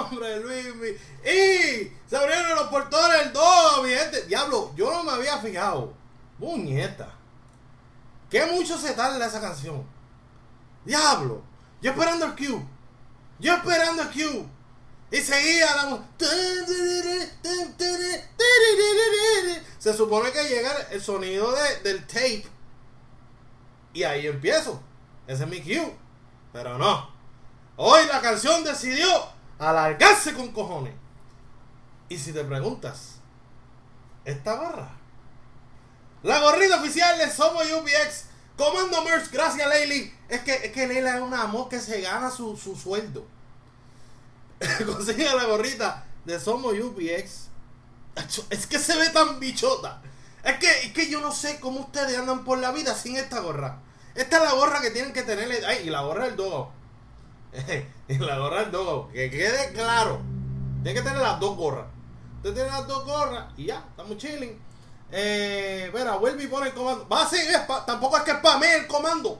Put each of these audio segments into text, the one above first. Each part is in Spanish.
hombre, Luis. Y se abrieron los portones del todo, mi gente. Diablo, yo no me había fijado. Muñeta. Qué mucho se tarda esa canción. Diablo. Yo esperando el cue. Yo esperando el cue. Y seguía la Se supone que llega el sonido de, del tape. Y ahí empiezo. Ese es mi cue. Pero no. Hoy la canción decidió alargarse con cojones. Y si te preguntas, ¿esta gorra? La gorrita oficial de Somos UPX. Comando Merch, gracias Leili. Es que, es que Leila es una amor que se gana su, su sueldo. Consigue la gorrita de Somos UPX. Es que se ve tan bichota. Es que, es que yo no sé cómo ustedes andan por la vida sin esta gorra. Esta es la gorra que tienen que tener. Ay, y la gorra del dogo. y la gorra del dogo. Que quede claro. Tienen que tener las dos gorras. Usted tiene las dos gorras y ya, estamos chilling. Eh, vuelve y pone el comando. Va así, tampoco es que spamee el comando.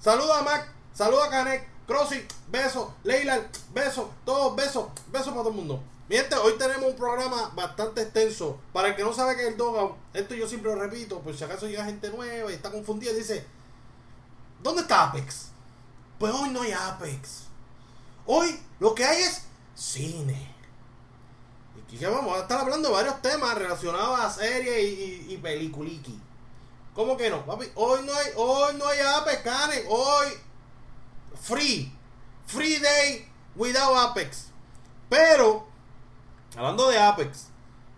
Saluda a Mac, saluda a Canek, Crossy, beso, Leila, beso, todos besos, besos para todo el mundo. Miente, hoy tenemos un programa bastante extenso. Para el que no sabe que es el Dogout, esto yo siempre lo repito, por si acaso llega gente nueva y está confundida dice, ¿dónde está Apex? Pues hoy no hay Apex. Hoy lo que hay es cine. Y que vamos a estar hablando de varios temas relacionados a series y, y, peliculiki. ¿Cómo que no? Hoy no hay, hoy no hay Apex, Karen. Hoy free. Free day without Apex. Pero Hablando de Apex,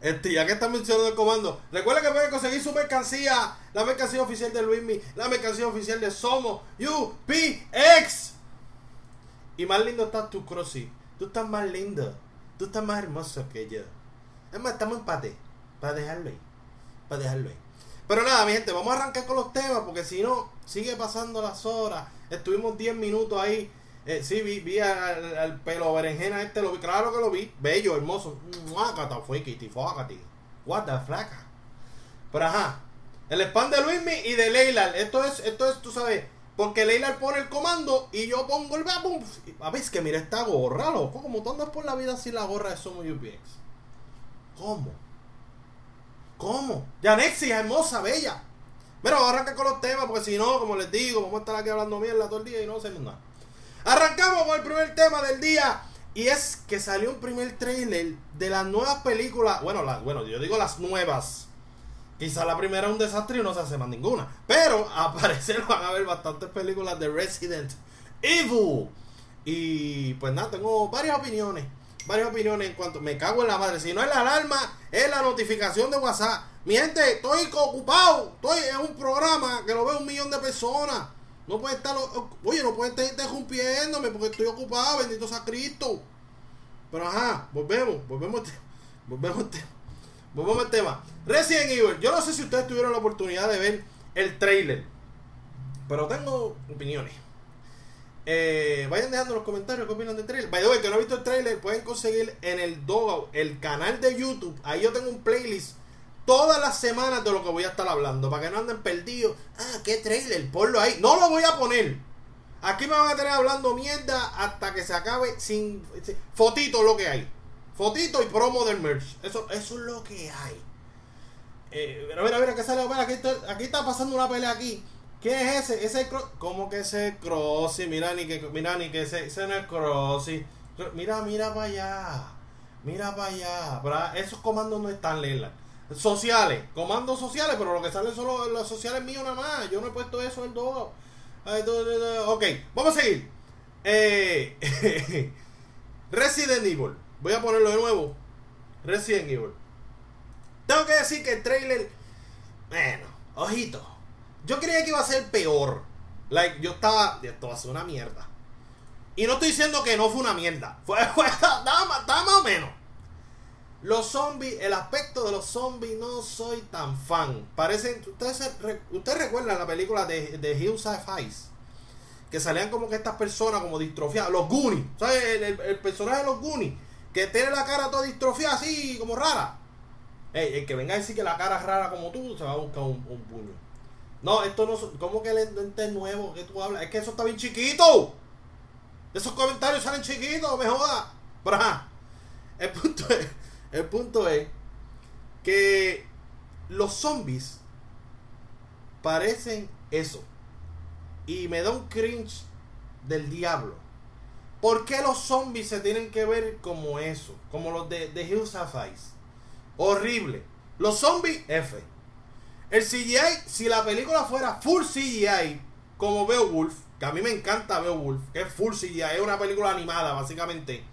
este, ya que está mencionando el comando, recuerda que pueden conseguir su mercancía, la mercancía oficial de Luismi, la mercancía oficial de Somos UPX. Y más lindo estás tú, Crossy. Tú estás más lindo. Tú estás más hermoso que yo. Es más, estamos empate. Para dejarlo ahí. Para dejarlo ahí. Pero nada, mi gente, vamos a arrancar con los temas porque si no, sigue pasando las horas. Estuvimos 10 minutos ahí eh, sí, vi, vi al, pelo berenjena este, lo vi, claro que lo vi. Bello, hermoso. Fue Kitty, What the flaca. Pero ajá. El spam de Luismi y de Leila. Esto es, esto es, tú sabes, porque Leila pone el comando y yo pongo el boom. A ver, que mira esta gorra, loco. Como tú andas por la vida sin la gorra de Somos UPX. ¿Cómo? ¿Cómo? Yanexi, hermosa, bella. Mira, vamos a arrancar con los temas porque si no, como les digo, vamos a estar aquí hablando mierda todo el día y no hacemos nada. Arrancamos con el primer tema del día. Y es que salió un primer trailer de las nuevas películas. Bueno, bueno, yo digo las nuevas. Quizá la primera es un desastre y no se hace más ninguna. Pero aparecer van a haber bastantes películas de Resident Evil. Y pues nada, tengo varias opiniones. Varias opiniones en cuanto. Me cago en la madre. Si no es la alarma, es la notificación de WhatsApp. Mi gente, estoy ocupado. Estoy en un programa que lo ve un millón de personas. No puede estar, oye, no puede estar interrumpiéndome porque estoy ocupado, bendito sea Cristo. Pero ajá, volvemos, volvemos, volvemos, volvemos al tema. Resident Evil, yo no sé si ustedes tuvieron la oportunidad de ver el trailer, pero tengo opiniones. Eh, vayan dejando en los comentarios qué opinan del trailer. By the way, que no he visto el trailer, pueden conseguir en el Dogout, el canal de YouTube. Ahí yo tengo un playlist todas las semanas de lo que voy a estar hablando. Para que no anden perdidos. Ah, qué trailer, ponlo ahí. No lo voy a poner. Aquí me van a tener hablando mierda hasta que se acabe sin. Fotito lo que hay. Fotito y promo del merch. Eso, eso es lo que hay. Eh, mira, mira, mira, que sale. aquí, está, aquí está pasando una pelea aquí. ¿Qué es ese? Ese ¿Cómo que ese Crossy? Mira ni que mira ni que ese, ese no es Crossy. Mira, mira para allá. Mira para allá. Esos comandos no están lelas sociales, comandos sociales, pero lo que sale son los, sociales míos nada más. Yo no he puesto eso en todo. Ok, vamos a seguir. Eh, Resident Evil. Voy a ponerlo de nuevo. Resident Evil. Tengo que decir que el trailer. Bueno, ojito. Yo creía que iba a ser peor. Like, yo estaba. Esto va a ser una mierda. Y no estoy diciendo que no fue una mierda. Fue, fue estaba más o menos. Los zombies, el aspecto de los zombies no soy tan fan. Parecen, ustedes, ustedes recuerdan la película de, de Hills of Ice. Que salían como que estas personas como distrofiadas. Los Goonies. ¿Sabes? El, personaje de los Goonies. Que tiene la cara toda distrofiada así, como rara. el que venga a decir que la cara es rara como tú, se va a buscar un, puño. No, esto no ¿Cómo que el ente nuevo que tú hablas? Es que eso está bien chiquito. Esos comentarios salen chiquitos, me jodas. Pero el punto es, el punto es que los zombies parecen eso. Y me da un cringe del diablo. ¿Por qué los zombies se tienen que ver como eso? Como los de, de Hills. Horrible. Los zombies, F. El CGI, si la película fuera full CGI, como Beowulf, que a mí me encanta Beowulf, que es full CGI, es una película animada, básicamente.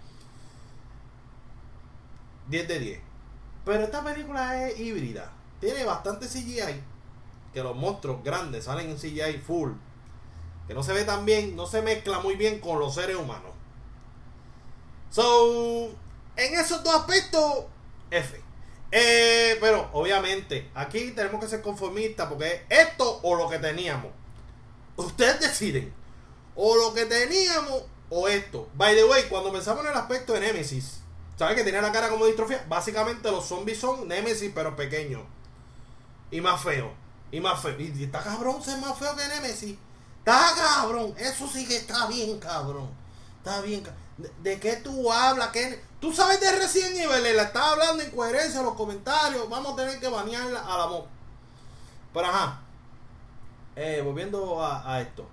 10 de 10. Pero esta película es híbrida. Tiene bastante CGI. Que los monstruos grandes salen en CGI full. Que no se ve tan bien, no se mezcla muy bien con los seres humanos. So, en esos dos aspectos, F. Eh, pero obviamente, aquí tenemos que ser conformistas porque es esto o lo que teníamos. Ustedes deciden. O lo que teníamos o esto. By the way, cuando pensamos en el aspecto de Nemesis, ¿sabes que tenía la cara como distrofia? Básicamente los zombies son Nemesis, pero pequeños. Y más feos. Y más feo. Y está cabrón ser más feo que Nemesis. Está cabrón. Eso sí que está bien, cabrón. Está bien, cabrón. ¿De, qué tú hablas? ¿Qué? Tú sabes de recién Evil, la estaba hablando en coherencia en los comentarios. Vamos a tener que banearla a la voz. Pero ajá. Eh, volviendo a, esto.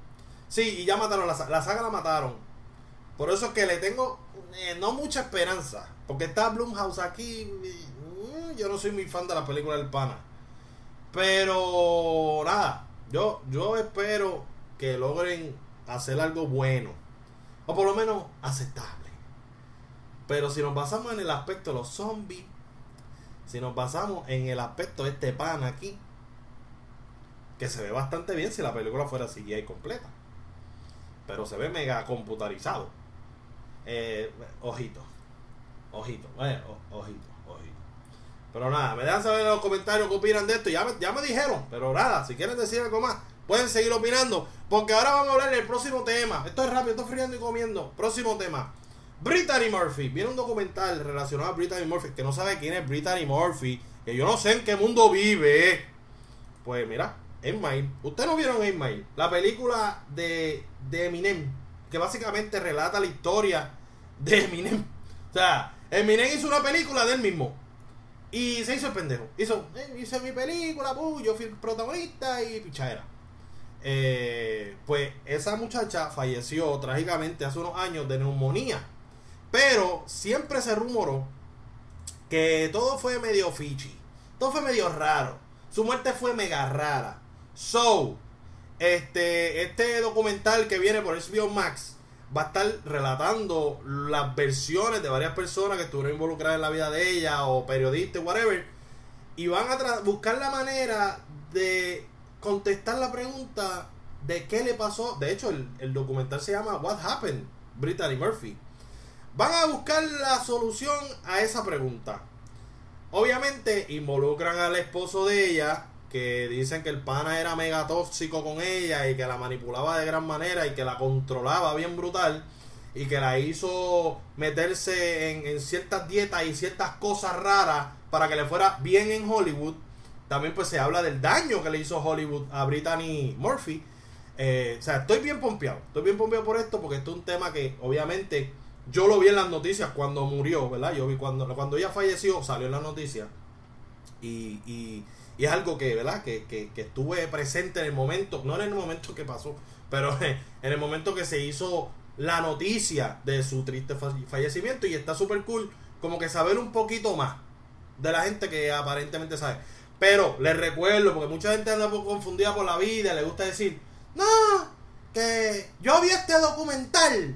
Sí, y ya mataron la, la saga, la mataron. Por eso es que le tengo eh, no mucha esperanza. Porque está Blumhouse aquí. Mm, yo no soy muy fan de la película del pana. Pero nada. Yo, yo espero que logren hacer algo bueno. O por lo menos aceptable. Pero si nos basamos en el aspecto de los zombies, si nos basamos en el aspecto de este pan aquí, que se ve bastante bien si la película fuera CGI completa. Pero se ve mega computarizado. Eh, ojito. Ojito. Bueno, ojito, ojito. Pero nada, me dejan saber en los comentarios qué opinan de esto. Ya me, ya me dijeron. Pero nada, si quieren decir algo más, pueden seguir opinando. Porque ahora vamos a hablar del próximo tema. Esto es rápido, estoy friendo y comiendo. Próximo tema. Brittany Murphy. Viene un documental relacionado a Brittany Murphy. Que no sabe quién es Brittany Murphy. Que yo no sé en qué mundo vive. Pues mira, Emile. Ustedes no vieron Emile. La película de, de Eminem. Que básicamente relata la historia de Eminem. O sea, Eminem hizo una película de él mismo. Y se hizo el pendejo. Hizo, eh, hice mi película, yo fui el protagonista y pichadera. Eh, pues esa muchacha falleció trágicamente hace unos años de neumonía. Pero siempre se rumoró que todo fue medio fichi. Todo fue medio raro. Su muerte fue mega rara. So, este, este documental que viene por HBO Max va a estar relatando las versiones de varias personas que estuvieron involucradas en la vida de ella o periodistas, whatever. Y van a buscar la manera de contestar la pregunta de qué le pasó. De hecho, el, documental se llama What Happened, Brittany Murphy. Van a buscar la solución a esa pregunta. Obviamente involucran al esposo de ella, que dicen que el pana era mega tóxico con ella y que la manipulaba de gran manera y que la controlaba bien brutal y que la hizo meterse en, en ciertas dietas y ciertas cosas raras para que le fuera bien en Hollywood también pues se habla del daño que le hizo Hollywood a Brittany Murphy. Eh, o sea, estoy bien pompeado. Estoy bien pompeado por esto porque esto es un tema que obviamente yo lo vi en las noticias cuando murió, ¿verdad? Yo vi cuando, cuando ella falleció, salió en las noticias. Y, y, es algo que, ¿verdad? Que, que, que, estuve presente en el momento, no en el momento que pasó, pero en el momento que se hizo la noticia de su triste fallecimiento. Y está súper cool como que saber un poquito más de la gente que aparentemente sabe. Pero les recuerdo, porque mucha gente anda confundida por la vida, le gusta decir, no, que yo vi este documental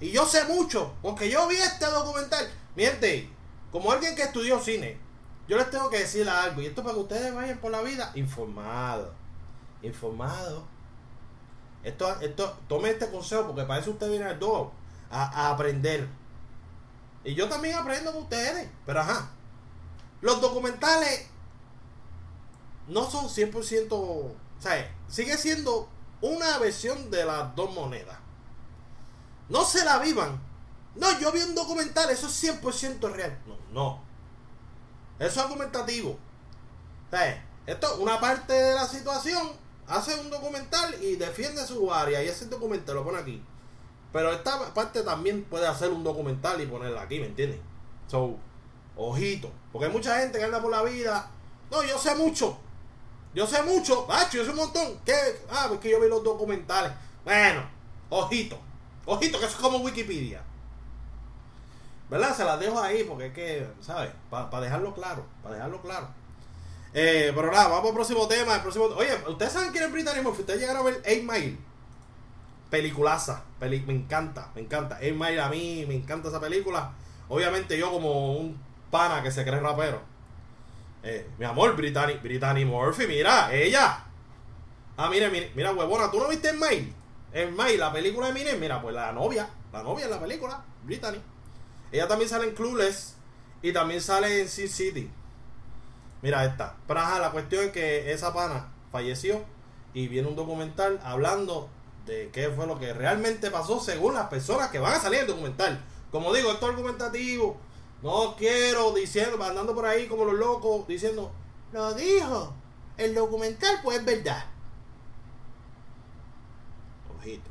y yo sé mucho, porque yo vi este documental. Miente, como alguien que estudió cine, yo les tengo que decir algo, y esto para que ustedes vayan por la vida informados. Informados. Esto, esto, tome este consejo, porque para eso usted viene al a, a aprender. Y yo también aprendo con ustedes, pero ajá. Los documentales no son 100%, o sea, sigue siendo una versión de las dos monedas. No se la vivan. No, yo vi un documental, eso es 100% real. No, no. Eso es argumentativo. Sea, esto, una parte de la situación, hace un documental y defiende su área y ese documental lo pone aquí. Pero esta parte también puede hacer un documental y ponerla aquí, ¿me entiendes? So, ojito. Porque hay mucha gente que anda por la vida. No, yo sé mucho. Yo sé mucho. Bacho, yo sé un montón. ¿Qué? Ah, porque yo vi los documentales. Bueno, ojito. Ojito, que eso es como Wikipedia. ¿Verdad? Se las dejo ahí porque es que, ¿sabes? Para dejarlo claro. Para dejarlo claro. Eh, pero nada, vamos al próximo tema. El próximo... Oye, ¿ustedes saben quién es Brittany Murphy? ¿Ustedes llegaron a ver 8 Mile? Peliculaza. me encanta, me encanta. 8 Mile a mí, me encanta esa película. Obviamente yo como un pana que se cree rapero. Eh, mi amor, Brittany, Brittany Murphy, mira, ella. Ah, mire, mire, mira, huevona, ¿tú no viste en Mail? En Mail, la película de Mine, mira, pues la novia, la novia en la película, Brittany. Ella también sale en Clueless y también sale en Sin City. Mira esta. Pero ajá, la cuestión es que esa pana falleció y viene un documental hablando de qué fue lo que realmente pasó según las personas que van a salir en el documental. Como digo, esto es argumentativo. No quiero diciendo, andando por ahí como los locos, diciendo, lo dijo. El documental pues es verdad. Ojito.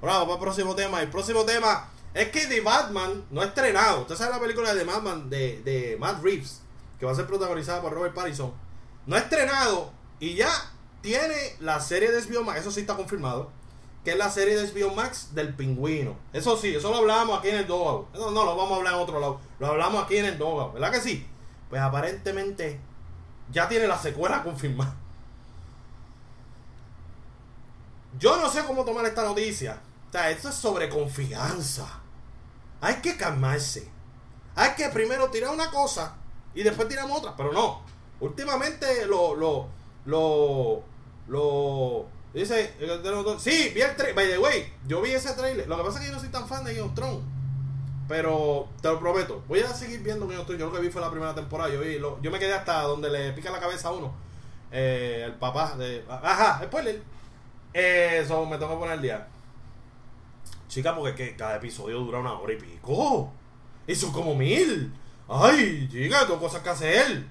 Bueno, vamos al próximo tema. El próximo tema es que The Batman no ha estrenado. Usted sabe la película de The Batman de, de Matt Reeves, que va a ser protagonizada por Robert Pattinson. No ha estrenado y ya tiene la serie de HBO. Eso sí está confirmado que es la serie de HBO del pingüino. Eso sí, eso lo hablamos aquí en el Dogout. Eso no lo vamos a hablar en otro lado. Lo hablamos aquí en el Dogout, ¿verdad que sí? Pues aparentemente ya tiene la secuela confirmada. Yo no sé cómo tomar esta noticia. O sea, esto es sobre confianza. Hay que calmarse. Hay que primero tirar una cosa y después tiramos otra. Pero no. Últimamente lo, lo, lo, lo, Dice, sí, vi el trailer. By the way, yo vi ese trailer. Lo que pasa es que yo no soy tan fan de Game of Thrones. Pero te lo prometo, voy a seguir viendo Game of Thrones. Yo lo que vi fue la primera temporada. Yo, vi yo me quedé hasta donde le pica la cabeza a uno. Eh, el papá de. Ajá, spoiler. Eso me tengo que poner el día. Chica, porque que cada episodio dura una hora y pico. Y son como mil. Ay, chica, tengo cosas que hacer.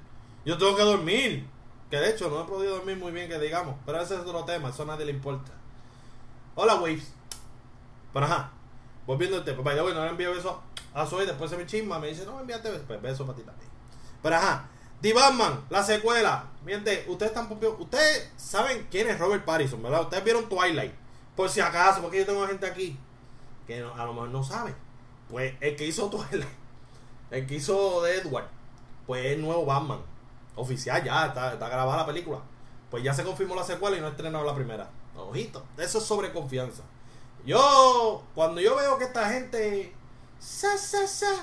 Yo tengo que dormir. Que de hecho no he podido dormir muy bien, que digamos. Pero ese es otro tema, eso a nadie le importa. Hola, Waves. Pero ajá, volviendo al tema. Vaya, bueno, no le envío beso a Zoe, después se me chisma, me dice, no me enviaste beso. Pues para ti también. Pero ajá, The Batman, la secuela. Miente, ustedes están Ustedes saben quién es Robert Pattinson, ¿verdad? Ustedes vieron Twilight. Por si acaso, porque yo tengo gente aquí que a lo mejor no sabe. Pues el que hizo Twilight, el que hizo de Edward, pues es el nuevo Batman oficial ya, está, grabada la película. Pues ya se confirmó la secuela y no estrenado la primera. Ojito, eso es sobre confianza. Yo, cuando yo veo que esta gente. Sa, sa, sa,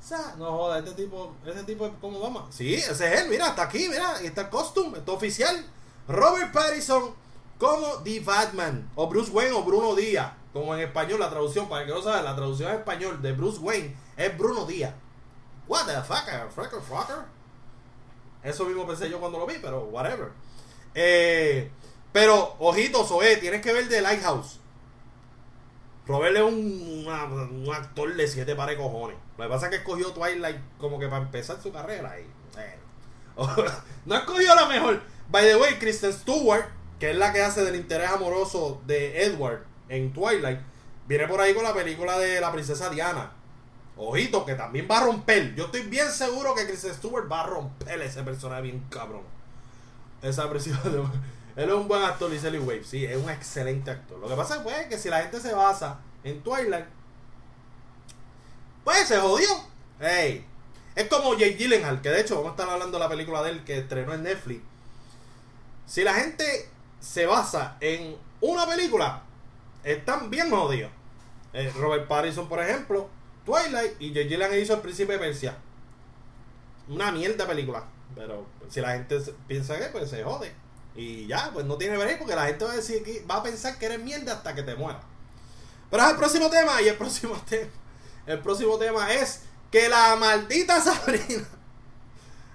sa, no joda, este tipo, ese tipo es como vamos. Sí, ese es él, mira, está aquí, mira, está el costume, está oficial. Robert Pattinson como The Batman, o Bruce Wayne o Bruno Díaz, como en español la traducción, para que no saben, la traducción en español de Bruce Wayne es Bruno Díaz. What the fuck, fucker, fucker. Eso mismo pensé yo cuando lo vi, pero whatever. Eh, pero, ojito, Zoe, tienes que ver The Lighthouse. Robert es un, actor de siete pares cojones. Lo que pasa es que escogió Twilight como que para empezar su carrera. No escogió la mejor. By the way, Kristen Stewart, que es la que hace del interés amoroso de Edward en Twilight, viene por ahí con la película de la princesa Diana. Ojito, que también va a romper. Yo estoy bien seguro que Chris Stewart va a romper ese personaje bien cabrón. Esa presión Él es un buen actor, dice Lee Wave. Sí, es un excelente actor. Lo que pasa es pues, que si la gente se basa en Twilight, pues se jodió. Hey. Es como Jake Gyllenhaal, que de hecho vamos a estar hablando de la película de él que estrenó en Netflix. Si la gente se basa en una película, están bien jodidos. Eh, Robert Pattinson, por ejemplo, Twilight y J.J. Lang hizo El Príncipe de Persia. Una mierda película. Pero si la gente piensa que, pues se jode. Y ya, pues no tiene ver porque la gente va a decir que va a pensar que eres mierda hasta que te muera. Pero es el próximo tema y el próximo tema. El próximo tema es que la maldita Sabrina.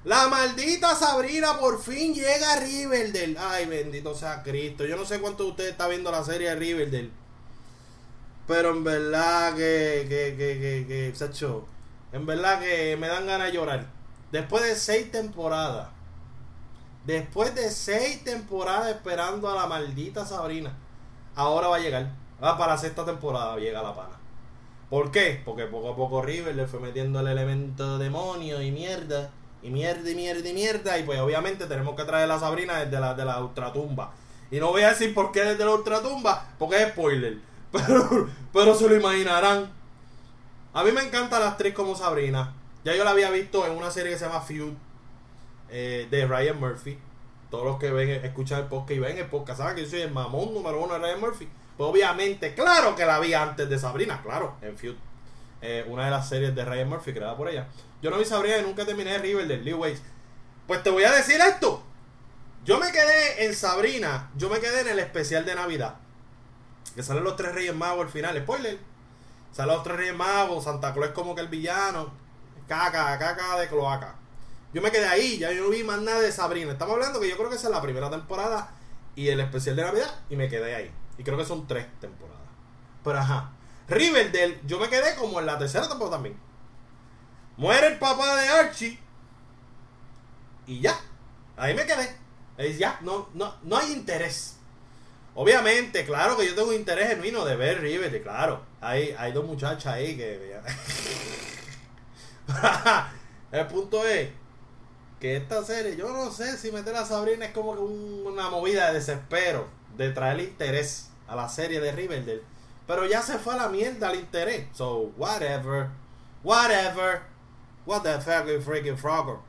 La maldita Sabrina por fin llega a Riverdale. Ay, bendito sea Cristo. Yo no sé cuánto de ustedes está viendo la serie de Riverdale. Pero en verdad que, que, que, que, que, Sacho, en verdad que me dan ganas de llorar. Después de seis temporadas, después de seis temporadas esperando a la maldita Sabrina, ahora va a llegar. Ah, para la sexta temporada llega la pana. ¿Por qué? Porque poco a poco River le fue metiendo el elemento demonio y mierda. Y mierda y mierda y mierda. Y pues obviamente tenemos que traer a Sabrina desde la, de la ultratumba. Y no voy a decir por qué desde la ultratumba, porque es spoiler. Pero, pero se lo imaginarán. A mí me encanta la actriz como Sabrina. Ya yo la había visto en una serie que se llama Feud eh, de Ryan Murphy. Todos los que ven, escuchan el podcast y ven el podcast saben que yo soy el mamón número uno de Ryan Murphy. Pues obviamente, claro que la vi antes de Sabrina, claro, en Feud. Eh, una de las series de Ryan Murphy creada por ella. Yo no vi Sabrina y nunca terminé Riverdale, Lee Waits. Pues te voy a decir esto. Yo me quedé en Sabrina, yo me quedé en el especial de Navidad. Que salen los tres Reyes Magos al final, spoiler. Salen los tres Reyes Magos, Santa Claus como que el villano. Caca, caca de cloaca. Yo me quedé ahí, ya yo no vi más nada de Sabrina. Estamos hablando que yo creo que esa es la primera temporada y el especial de Navidad y me quedé ahí. Y creo que son tres temporadas. Pero ajá. Riverdale, yo me quedé como en la tercera temporada también. Muere el papá de Archie. Y ya. Ahí me quedé. Es ya, no, no, no hay interés. Obviamente, claro que yo tengo interés genuino de ver Riverdale, claro. Hay, hay dos muchachas ahí que. el punto es que esta serie, yo no sé si meter a Sabrina es como que una movida de desespero, de traer interés a la serie de Riverdale. Pero ya se fue a la mierda el interés. So, whatever. Whatever. What the fuck is freaking frogger.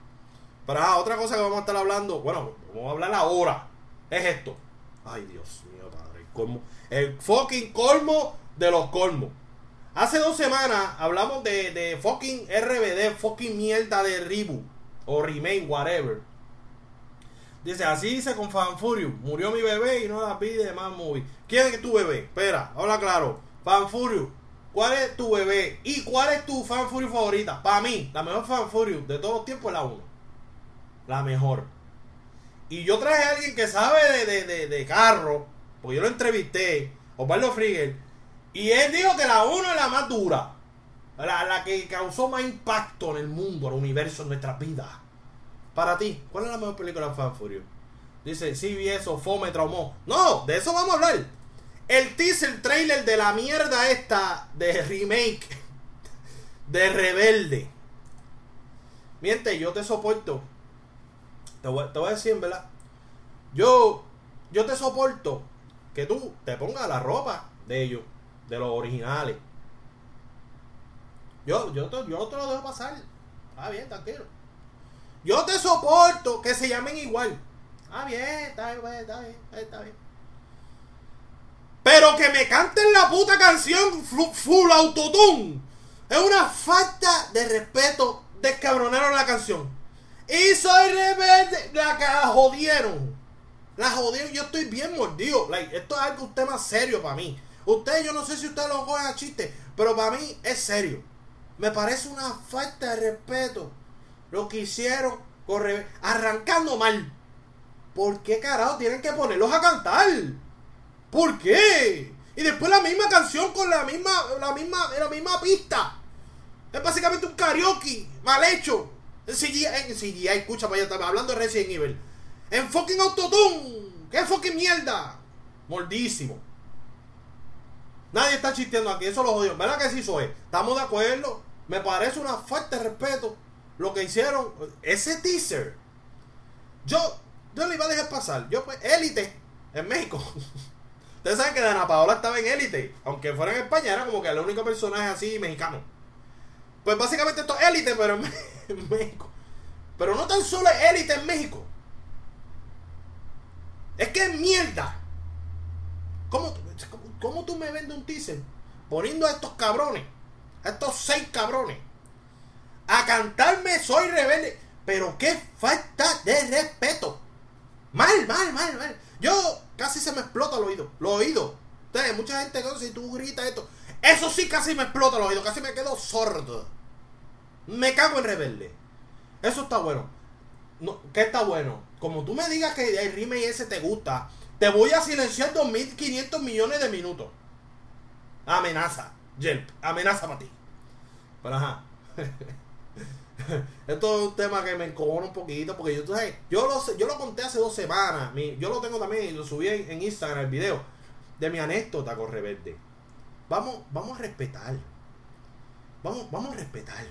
Pero ah, otra cosa que vamos a estar hablando, bueno, vamos a hablar ahora. Es esto. Ay, Dios mío, padre. El, el fucking colmo de los colmos. Hace dos semanas hablamos de, de fucking RBD, fucking mierda de reboot o remake, whatever. Dice, así dice con Fanfurio. Murió mi bebé y no la pide más movie. ¿Quién es tu bebé? Espera, habla claro. Fanfurio. ¿Cuál es tu bebé? ¿Y cuál es tu Fanfurio favorita? Para mí, la mejor Fanfurio de todos los tiempos es la 1. La mejor. Y yo traje a alguien que sabe de, de, de, carro. Porque yo lo entrevisté. Osvaldo Frigel. Y él dijo que la 1 es la más dura. La, la, que causó más impacto en el mundo, en el universo, en nuestras vidas. Para ti, ¿cuál es la mejor película de Fan Furio? Dice, sí vi eso, fue, me traumó. No, de eso vamos a hablar. El teaser trailer de la mierda esta de remake de Rebelde. Miente, yo te soporto. Te voy, a decir, ¿verdad? Yo, yo te soporto que tú te pongas la ropa de ellos, de los originales. Yo, yo, te, yo te lo dejo pasar. Está bien, tranquilo. Yo te soporto que se llamen igual. Está bien, está bien, está bien, está bien. Pero que me canten la puta canción full autotune. Es una falta de respeto. Descabronaron la canción. Y soy rebelde. La la jodieron. La jodieron. Yo estoy bien mordido. esto es algo usted más serio para mí. Usted, yo no sé si usted lo coge a chiste. Pero para mí es serio. Me parece una falta de respeto lo que hicieron arrancando mal. ¿Por qué carajo tienen que ponerlos a cantar? ¿Por qué? Y después la misma canción con la misma, la misma, la misma pista. Es básicamente un karaoke mal hecho. En CGI, escucha, para allá, hablando de Resident Evil. En fucking Autotune. ¿Qué fucking mierda? Mordísimo. Nadie está chisteando aquí, eso lo jodió. ¿Verdad que sí soy? Estamos de acuerdo. Me parece una falta de respeto lo que hicieron. Ese teaser. Yo, yo le iba a dejar pasar. Yo, pues, élite en México. Ustedes saben que Dana Paola estaba en élite. Aunque fuera en España, era como que el único personaje así mexicano. Pues básicamente esto es élite, pero en, México. Pero no tan solo es élite en México. Es que es mierda. ¿Cómo, ¿Cómo tú me vendes un teaser? Poniendo a estos cabrones estos seis cabrones a cantarme Soy Rebelde. Pero qué falta de respeto. Mal, mal, mal, mal. Yo casi se me explota el oído. Los oídos. Entonces, mucha gente si tú gritas esto. Eso sí casi me explota el oído. Casi me quedo sordo. Me cago en rebelde. Eso está bueno. No, ¿Qué está bueno? Como tú me digas que el remake ese te gusta, te voy a silenciar 2.500 millones de minutos. Amenaza. Yelp. Amenaza para ti. Ajá. Esto es un tema que me encojona un poquito porque yo, yo, lo, yo lo conté hace dos semanas. yo lo tengo también lo subí en, Instagram el video de mi anécdota con Rebelde. vamos, vamos a respetar. Vamos, vamos a respetar.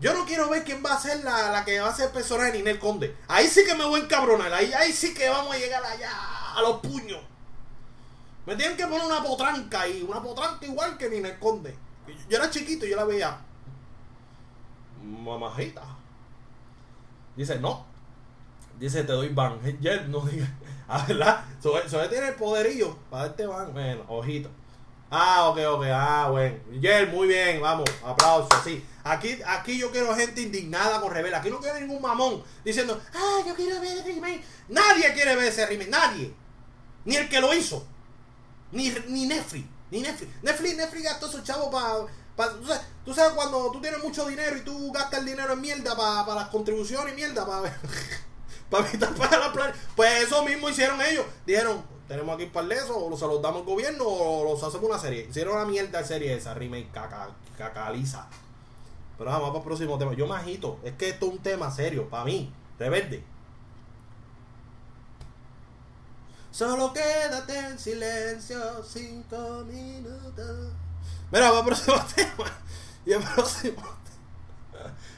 Yo no quiero ver quién va a ser la, la que va a ser persona de Ninel Conde. Ahí sí que me voy a encabronar. Ahí, ahí sí que vamos a llegar allá a los puños. Me tienen que poner una potranca ahí. Una potranca igual que Ninel Conde. Yo era chiquito yo la veía. Mamajita. Dice, no. Dice, te doy ban. no diga. Ah, ¿verdad? Sobre, tiene el poderío para darte ban. Bueno, ojito. Ah, ok, ok. Ah, bueno. Yel, muy bien. Vamos. Aplausos. Sí. Aquí, aquí yo quiero gente indignada con Rebel. Aquí no quiero ningún mamón diciendo, ah, yo quiero ver el remake. Nadie quiere ver ese remake. Nadie. Ni el que lo hizo. Ni, ni Netflix. Ni Netflix. Netflix, Netflix gastó su chavo para. Pa, tú, sabes, cuando tú tienes mucho dinero y tú gastas el dinero en mierda para las contribuciones y mierda para para para la plan. Pues eso mismo hicieron ellos. Dijeron, tenemos aquí para eso, o se los damos al gobierno o los hacemos una serie. Hicieron una mierda de serie esa, remake caca, cacaliza. Pero vamos para el próximo tema. Yo me agito. Es que esto es un tema serio para mí. Rebelde. Solo quédate en silencio cinco minutos. Mira, va próximo tema. Y el próximo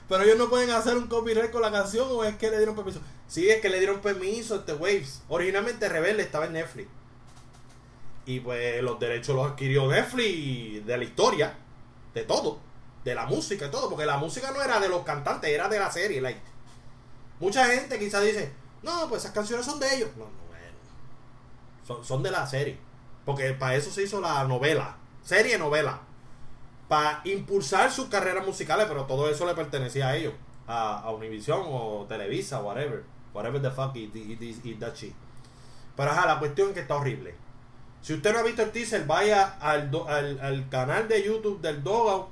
Pero ellos no pueden hacer un copyright con la canción o es que le dieron permiso. Sí, es que le dieron permiso a este Waves. Originalmente Rebelde estaba en Netflix. Y pues los derechos los adquirió Netflix de la historia, de todo, de la música y todo, porque la música no era de los cantantes, era de la serie. Like. Mucha gente quizás dice, no, pues esas canciones son de ellos. No, no, son, de la serie. Porque para eso se hizo la novela. Serie novela. Para impulsar sus carreras musicales, pero todo eso le pertenecía a ellos. A, a Univision o Televisa, whatever. Whatever the fuck it, it, that shit. Pero ajá, la cuestión es que está horrible. Si usted no ha visto el teaser, vaya al, al, canal de YouTube del Dogout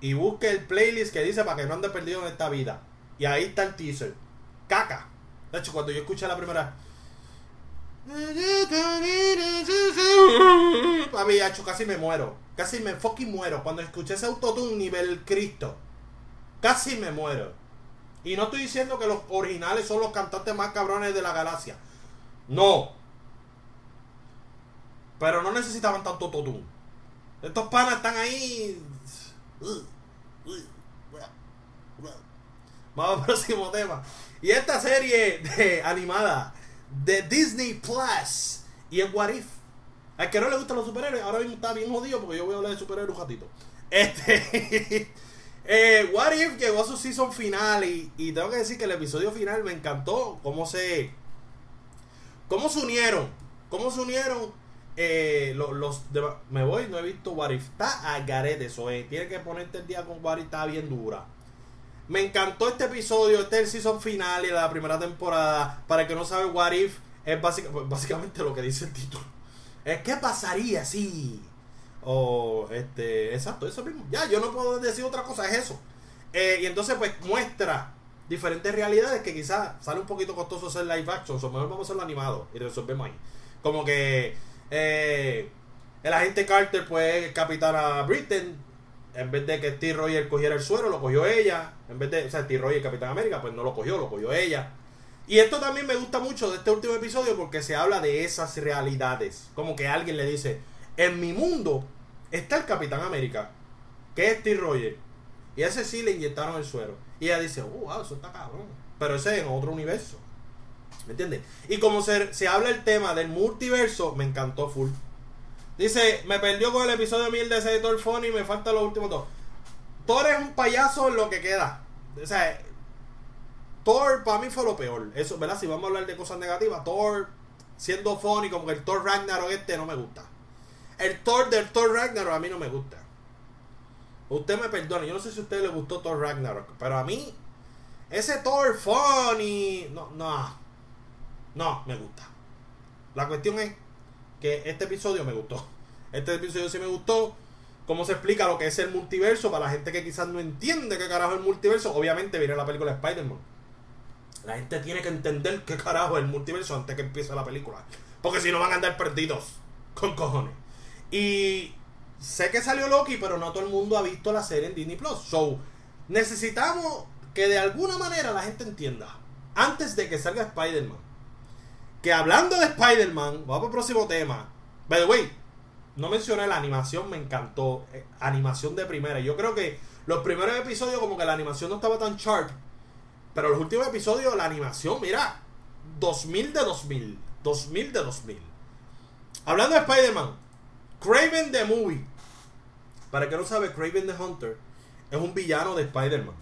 y busque el playlist que dice para que no ande perdido en esta vida. Y ahí está el teaser. Caca. De hecho, cuando yo escuché la primera Papi, hecho, casi me muero. Casi me fucking muero. Cuando escuché ese autotune nivel Cristo. Casi me muero. Y no estoy diciendo que los originales son los cantantes más cabrones de la galaxia. No. Pero no necesitaban tanto autotune. Estos panas están ahí. Vamos al próximo tema. Y esta serie de animada de Disney Plus y en What If. Al que no le gustan los superhéroes, ahora mismo está bien jodido porque yo voy a hablar de superhéroes un ratito. Este. eh, What If llegó a su season final y, y, tengo que decir que el episodio final me encantó. Cómo se. Cómo se unieron. Cómo se unieron. Eh, los, me voy, no he visto What If. Está a garete eso, eh. Tiene que ponerte el día con What If, está bien dura. Me encantó este episodio, este es el season final y la primera temporada. Para el que no sabe, What If es básicamente lo que dice el título. Es qué pasaría si. O, este, exacto, eso mismo. Ya, yo no puedo decir otra cosa, es eso. Eh, y entonces, pues muestra diferentes realidades que quizás sale un poquito costoso hacer live action. O mejor vamos a hacerlo animado y resolvemos ahí. Como que eh, el agente Carter, pues, capitana Britain en vez de que Steve Rogers cogiera el suero, lo cogió ella. En vez de, o sea, Steve Rogers, Capitán América, pues no lo cogió, lo cogió ella. Y esto también me gusta mucho de este último episodio porque se habla de esas realidades. Como que alguien le dice, en mi mundo está el Capitán América, que es Steve Rogers. Y ese sí le inyectaron el suero. Y ella dice, oh, wow, eso está cabrón. Pero ese es en otro universo. ¿Me entiendes? Y como se, se habla el tema del multiverso, me encantó full. Dice, me perdió con el episodio 1000 de ese de Thor Funny y me falta los últimos dos. Thor es un payaso en lo que queda. O sea, Thor para mí fue lo peor. Eso, ¿verdad? Si vamos a hablar de cosas negativas, Thor siendo funny, como el Thor Ragnarok este no me gusta. El Thor del Thor Ragnarok a mí no me gusta. Usted me perdone, yo no sé si a usted le gustó Thor Ragnarok, pero a mí ese Thor funny no no no me gusta. La cuestión es que este episodio me gustó. Este episodio sí me gustó. Cómo se explica lo que es el multiverso para la gente que quizás no entiende qué carajo es el multiverso. Obviamente viene la película de Spider-Man. La gente tiene que entender qué carajo es el multiverso antes que empiece la película. Porque si no van a andar perdidos. Con cojones. Y sé que salió Loki, pero no todo el mundo ha visto la serie en Disney Plus. So, necesitamos que de alguna manera la gente entienda. Antes de que salga Spider-Man que hablando de Spider-Man, vamos al próximo tema. By the way, no mencioné la animación, me encantó. Eh, animación de primera. Yo creo que los primeros episodios, como que la animación no estaba tan sharp. Pero los últimos episodios, la animación, mira, 2000 de 2000. 2000 de 2000. Hablando de Spider-Man, Craven the Movie. Para que no sabe, Craven the Hunter es un villano de Spider-Man.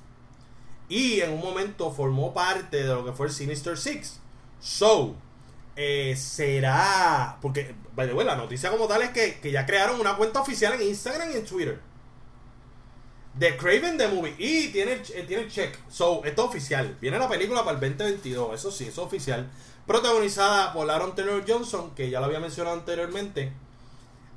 Y en un momento formó parte de lo que fue el Sinister Six. So, eh, será. Porque, the way, la noticia como tal es que, ya crearon una cuenta oficial en Instagram y en Twitter. De Craven the Movie. Y tiene, eh, tiene check. So, esto es oficial. Viene la película para el 2022. Eso sí, es oficial. Protagonizada por Aaron Taylor Johnson, que ya lo había mencionado anteriormente.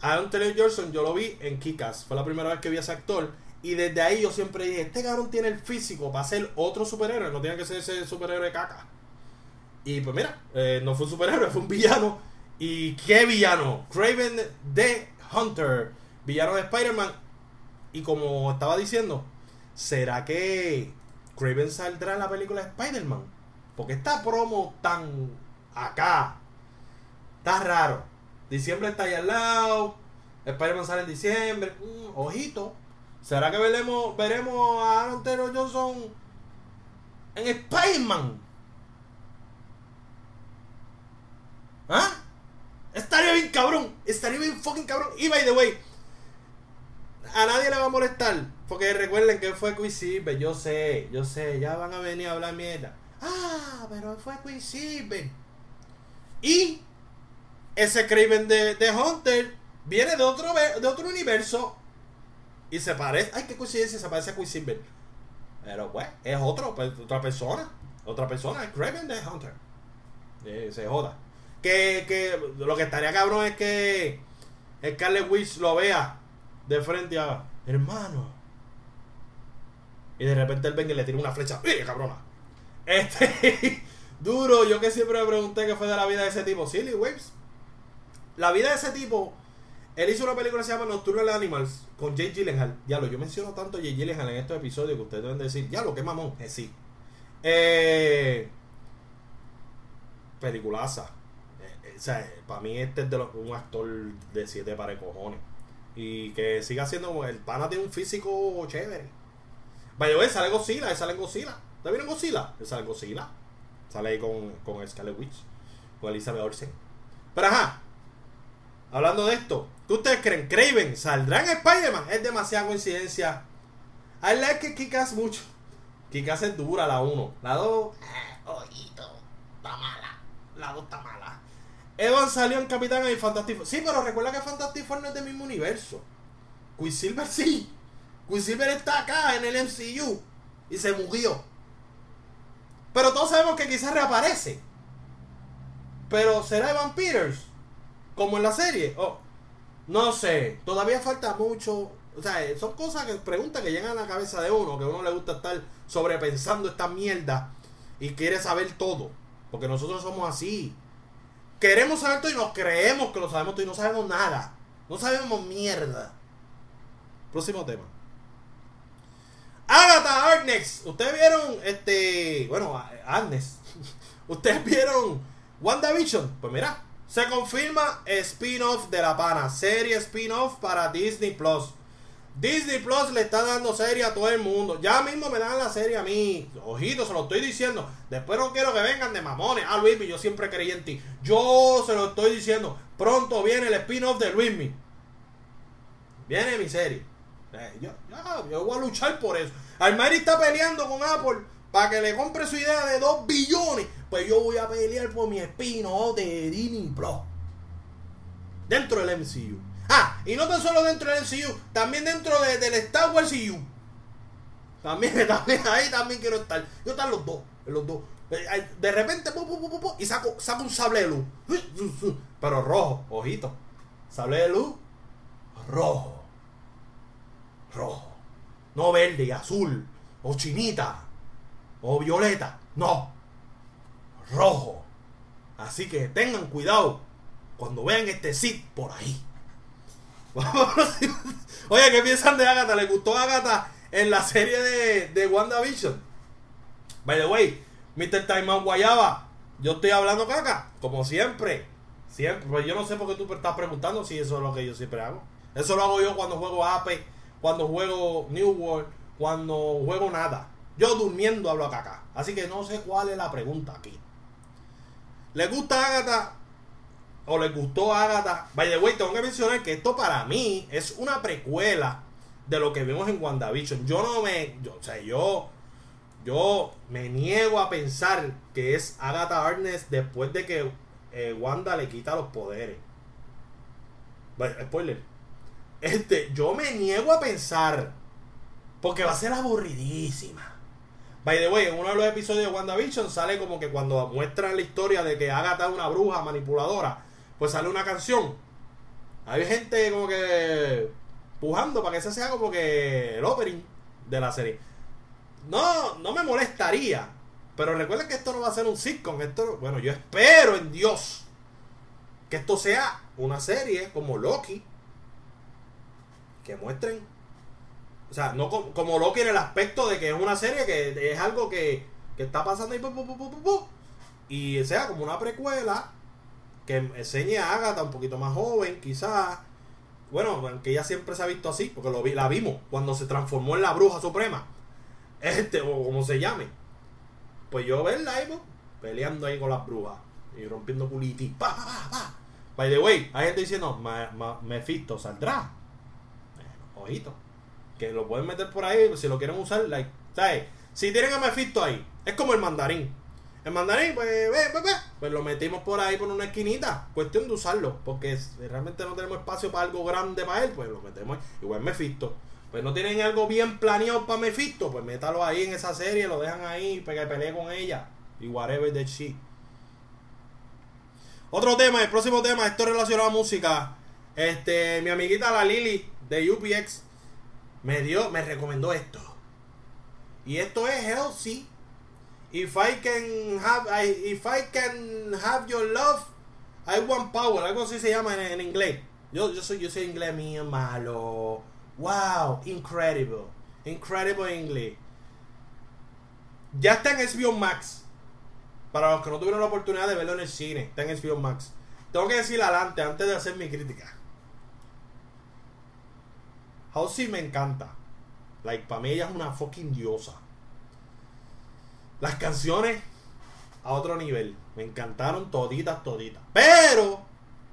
Aaron Taylor Johnson, yo lo vi en Kikas. Fue la primera vez que vi a ese actor. Y desde ahí yo siempre dije: Este cabrón tiene el físico para ser otro superhéroe. No tiene que ser ese superhéroe caca. Y pues mira, eh, no fue un superhéroe, fue un villano. ¿Y qué villano? Craven the Hunter, villano de Spider-Man. Y como estaba diciendo, ¿será que Craven saldrá en la película de Spider-Man? Porque esta promo tan acá, está raro. Diciembre está ahí al lado, Spider-Man sale en diciembre, mm, ojito. ¿Será que veremos, veremos a Aaron Taylor Johnson en Spider-Man? ¿Ah? Estaría bien cabrón. Estaría bien fucking cabrón. Y by the way, a nadie le va a molestar. Porque recuerden que fue Quicksilver. Yo sé, yo sé. Ya van a venir a hablar mierda. Ah, pero fue Quicksilver. Y ese Craven de, de, Hunter viene de otro, de otro universo. Y se parece. Ay, qué coincidencia, se parece a Quicksilver. Pero pues, es otro, pues, otra persona. Otra persona, es Craven de Hunter. Eh, se joda. Que, lo que estaría cabrón es que Scarlet Witch lo vea de frente a hermano. Y de repente él venga y le tira una flecha. ¡Eh, cabrona! Este. duro, yo que siempre me pregunté qué fue de la vida de ese tipo. Silly Waves. La vida de ese tipo. Él hizo una película que se llama Nocturnal Animals con Jake Gyllenhaal. Ya lo, yo menciono tanto a Jake Gyllenhaal en estos episodios que ustedes deben decir, ya lo que mamón. Eh, sí. Eh, o sea, para mí este es de un actor de siete pares cojones. Y que siga siendo el pana tiene un físico chévere. Vaya, ver, sale Godzilla, él sale Godzilla. ¿Está bien en Godzilla? Él sale Godzilla. Sale ahí con, con Scarlet Witch, con Elizabeth Olsen. Pero ajá, hablando de esto, ¿qué ustedes creen? ¿Craven saldrá en Spider-Man? Es demasiada coincidencia. I like que Kikas mucho. Kikas es dura, la 1. La 2, eh, ojito, está mala. La 2 está mala. Evan salió en Capitán y Fantastic Sí, pero recuerda que Fantastic Four no es del mismo universo. Quicksilver sí. Quicksilver está acá en el MCU y se murió. Pero todos sabemos que quizás reaparece. Pero ¿será Evan Peters? Como en la serie. Oh, no sé. Todavía falta mucho. O sea, son cosas que preguntas que llegan a la cabeza de uno. Que a uno le gusta estar sobrepensando esta mierda. Y quiere saber todo. Porque nosotros somos así queremos saber todo y nos creemos que lo sabemos todo y no sabemos nada. No sabemos mierda. Próximo tema. Agatha Arnex. Ustedes vieron este. Bueno, Agnes. Ustedes vieron WandaVision. Pues mira, se confirma spin-off de la pana. Serie spin-off para Disney Plus. Disney Plus le está dando serie a todo el mundo. Ya mismo me dan la serie a mí. Ojito, se lo estoy diciendo. Después no quiero que vengan de mamones. Ah, Luismi, yo siempre creí en ti. Yo se lo estoy diciendo. Pronto viene el spin-off de Luismi. Viene mi serie. Eh, yo, yo, voy a luchar por eso. Almari está peleando con Apple para que le compre su idea de 2 billones. Pues yo voy a pelear por mi spin-off de Disney Plus. Dentro del MCU. Ah, y no tan solo dentro del MCU, también dentro del Star Wars MCU. También, también, ahí también quiero estar. Yo están los dos, los dos. Eh, de repente, y saco, saco un sable de luz. Pero rojo, ojito. Sable de luz, rojo. Rojo. No verde azul. O chinita. O violeta. No. Rojo. Así que tengan cuidado cuando vean este sit por ahí. Oye, ¿qué piensan de Agatha? ¿Le gustó Agatha en la serie de, de WandaVision? By the way, Mr. Time Guayaba, yo estoy hablando caca, como siempre. Siempre. Pues yo no sé por qué tú estás preguntando si eso es lo que yo siempre hago. Eso lo hago yo cuando juego Ape, cuando juego New World, cuando juego nada. Yo durmiendo hablo acá, acá. Así que no sé cuál es la pregunta aquí. ¿Le gusta Agatha? ¿O le gustó Agatha? By the way, tengo que mencionar que esto para mí es una precuela de lo que vemos en WandaVision. Yo no me. Yo, o sea, yo. Yo me niego a pensar que es Agatha Harkness después de que eh, Wanda le quita los poderes. Spoiler. Este, yo me niego a pensar. Porque va a ser aburridísima. By the way, en uno de los episodios de WandaVision sale como que cuando muestran la historia de que Agatha es una bruja manipuladora, pues sale una canción. Hay gente como que pujando para que ese sea como que el opening de la serie. No, no me molestaría. Pero recuerden que esto no va a ser un sitcom. Esto, bueno, yo espero en Dios que esto sea una serie como Loki. Que muestren o sea, no como, Loki en el aspecto de que es una serie que es algo que, está pasando y, y sea como una precuela que enseñe a Agatha un poquito más joven, quizás. Bueno, que ella siempre se ha visto así, porque lo vi, la vimos cuando se transformó en la bruja suprema. Este, o como se llame. Pues yo verla ahí, peleando ahí con las brujas y rompiendo culitis. Pa, pa, pa, By the way, hay gente diciendo, Mephisto saldrá. Ojito que lo pueden meter por ahí si lo quieren usar. Like, ¿sabes? Si tienen a Mephisto ahí, es como el mandarín. El mandarín, pues, pues lo metimos por ahí por una esquinita. Cuestión de usarlo, porque realmente no tenemos espacio para algo grande para él, pues lo metemos. Igual Mephisto. Pues no tienen algo bien planeado para Mephisto, pues métalo ahí en esa serie, lo dejan ahí para que pelee con ella. Y whatever the shit. Otro tema, el próximo tema, esto relacionado a música. Este, mi amiguita la Lily de UPX me dio, me recomendó esto. Y esto es healthy. If I can have, if I can have your love, I want power. Algo así se llama en, inglés. Yo, yo soy, yo soy inglés mío malo. Wow, incredible, incredible English. Ya está en HBO Max. Para los que no tuvieron la oportunidad de verlo en el cine, está en HBO Max. Tengo que decir adelante antes de hacer mi crítica. Halsey me encanta. Like, para mí ella es una fucking diosa. Las canciones a otro nivel. Me encantaron toditas, toditas. Pero,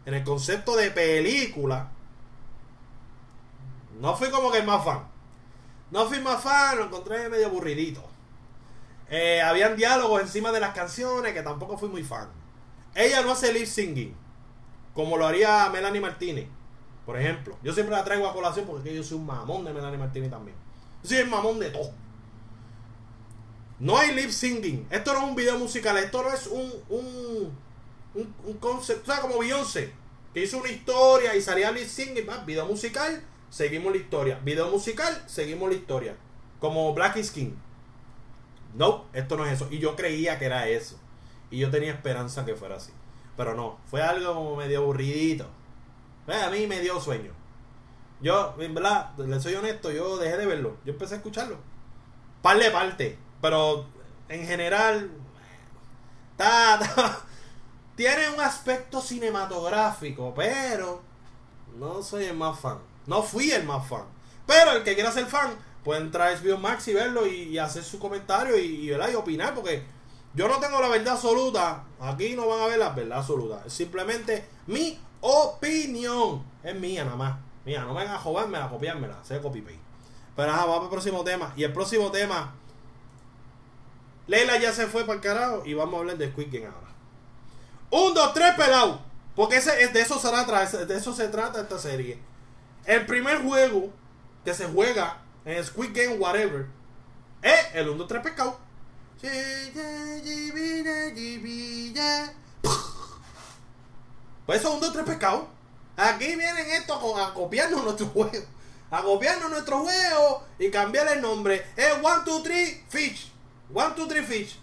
en el concepto de película, no fui como que el más fan. No fui más fan, lo encontré medio aburridito. Eh, habían diálogos encima de las canciones que tampoco fui muy fan. Ella no hace lip singing, como lo haría Melanie Martínez. Por ejemplo, yo siempre la traigo a colación porque yo soy un mamón de Melanie Martínez también. Yo soy el mamón de todo. No hay lip singing. Esto no es un video musical. Esto no es un, un, un, concepto. O sea, como Beyoncé, que hizo una historia y salía lip singing. video musical, seguimos la historia. Video musical, seguimos la historia. Como Black Skin. No, esto no es eso. Y yo creía que era eso. Y yo tenía esperanza que fuera así. Pero no, fue algo medio aburridito. A mí me dio sueño. Yo, en verdad, le soy honesto, yo dejé de verlo. Yo empecé a escucharlo. Par de parte. Pero en general. tiene un aspecto cinematográfico, pero no soy el más fan. No fui el más fan. Pero el que quiera ser fan, puede entrar a HBO Max y verlo y, hacer su comentario y, y, y opinar, porque yo no tengo la verdad absoluta. Aquí no van a ver la verdad absoluta. Es simplemente mi opinión. Es mía nada más. Mía, no vengan a joderme a copiármela. Sé copy paste. Pero ajá, vamos al próximo tema. Y el próximo tema. Leila ya se fue para el carajo. Y vamos a hablar de Squid Game ahora. Un, dos, tres, pelado. Porque ese, de, eso se trata, de eso se trata esta serie. El primer juego que se juega en Squid Game Whatever es el 1, 2, 3 pescado. Pues eso es un dos, tres pescados. Aquí vienen estos a copiarnos nuestro juego. A copiarnos nuestro juego y cambiar el nombre. Es one, two, three, fish. One, two, three, fish.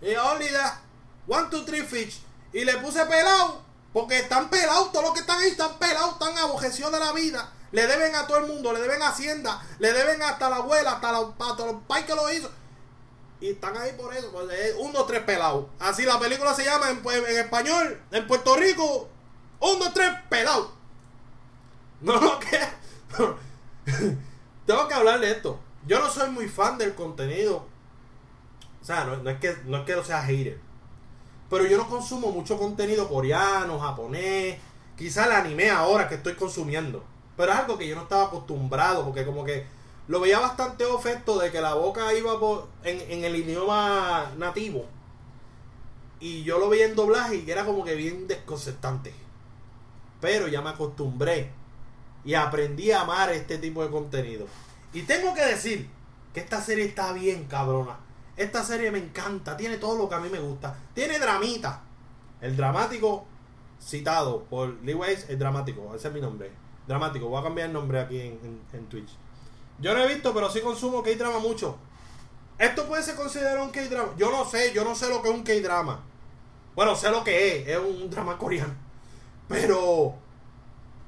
Y only that. One, two, three, fish. Y le puse pelado. Porque están pelados. Todos los que están ahí están pelados. Están abojecidos de la vida. Le deben a todo el mundo. Le deben a Hacienda. Le deben hasta la abuela. Hasta, los, hasta los pais que lo hizo. Y están ahí por eso. Pues, uno, tres pelados. Así la película se llama en, español. En Puerto Rico Un, dos, tres, pelado. No, no, que. Tengo que hablar de esto. Yo no soy muy fan del contenido. O sea, no, es, que, no es que sea hater. Pero yo no consumo mucho contenido coreano, japonés. Quizá el anime ahora que estoy consumiendo. Pero es algo que yo no estaba acostumbrado. Porque como que lo veía bastante ofecto de que la boca iba por, en, en el idioma nativo. Y yo lo veía en doblaje y era como que bien desconcertante. Pero ya me acostumbré. Y aprendí a amar este tipo de contenido. Y tengo que decir que esta serie está bien, cabrona. Esta serie me encanta, tiene todo lo que a mí me gusta. Tiene dramita. El dramático citado por Lee Weiss es dramático, ese es mi nombre. Dramático, voy a cambiar el nombre aquí en, Twitch. Yo no he visto, pero sí consumo K-drama mucho. Esto puede ser considerado un K-drama. Yo no sé, yo no sé lo que es un K-drama. Bueno, sé lo que es, es un drama coreano. Pero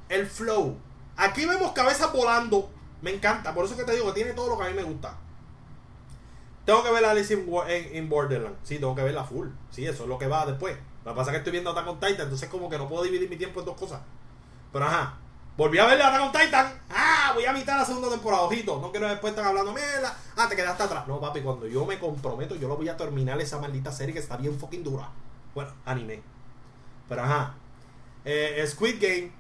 el flow. Aquí vemos cabezas volando me encanta, por eso que te digo que tiene todo lo que a mí me gusta. Tengo que ver la Alice in, Borderland. Sí, tengo que verla full. Sí, eso es lo que va después. Lo que pasa es que estoy viendo Attack on Titan, entonces como que no puedo dividir mi tiempo en dos cosas. Pero ajá. Volví a ver Attack on Titan. Ah, voy a mitad la segunda temporada, ojito. No quiero después estar hablando mierda. Ah, te quedaste atrás. No, papi, cuando yo me comprometo, yo lo voy a terminar esa maldita serie que está bien fucking dura. Bueno, anime. Pero ajá. Eh, Squid Game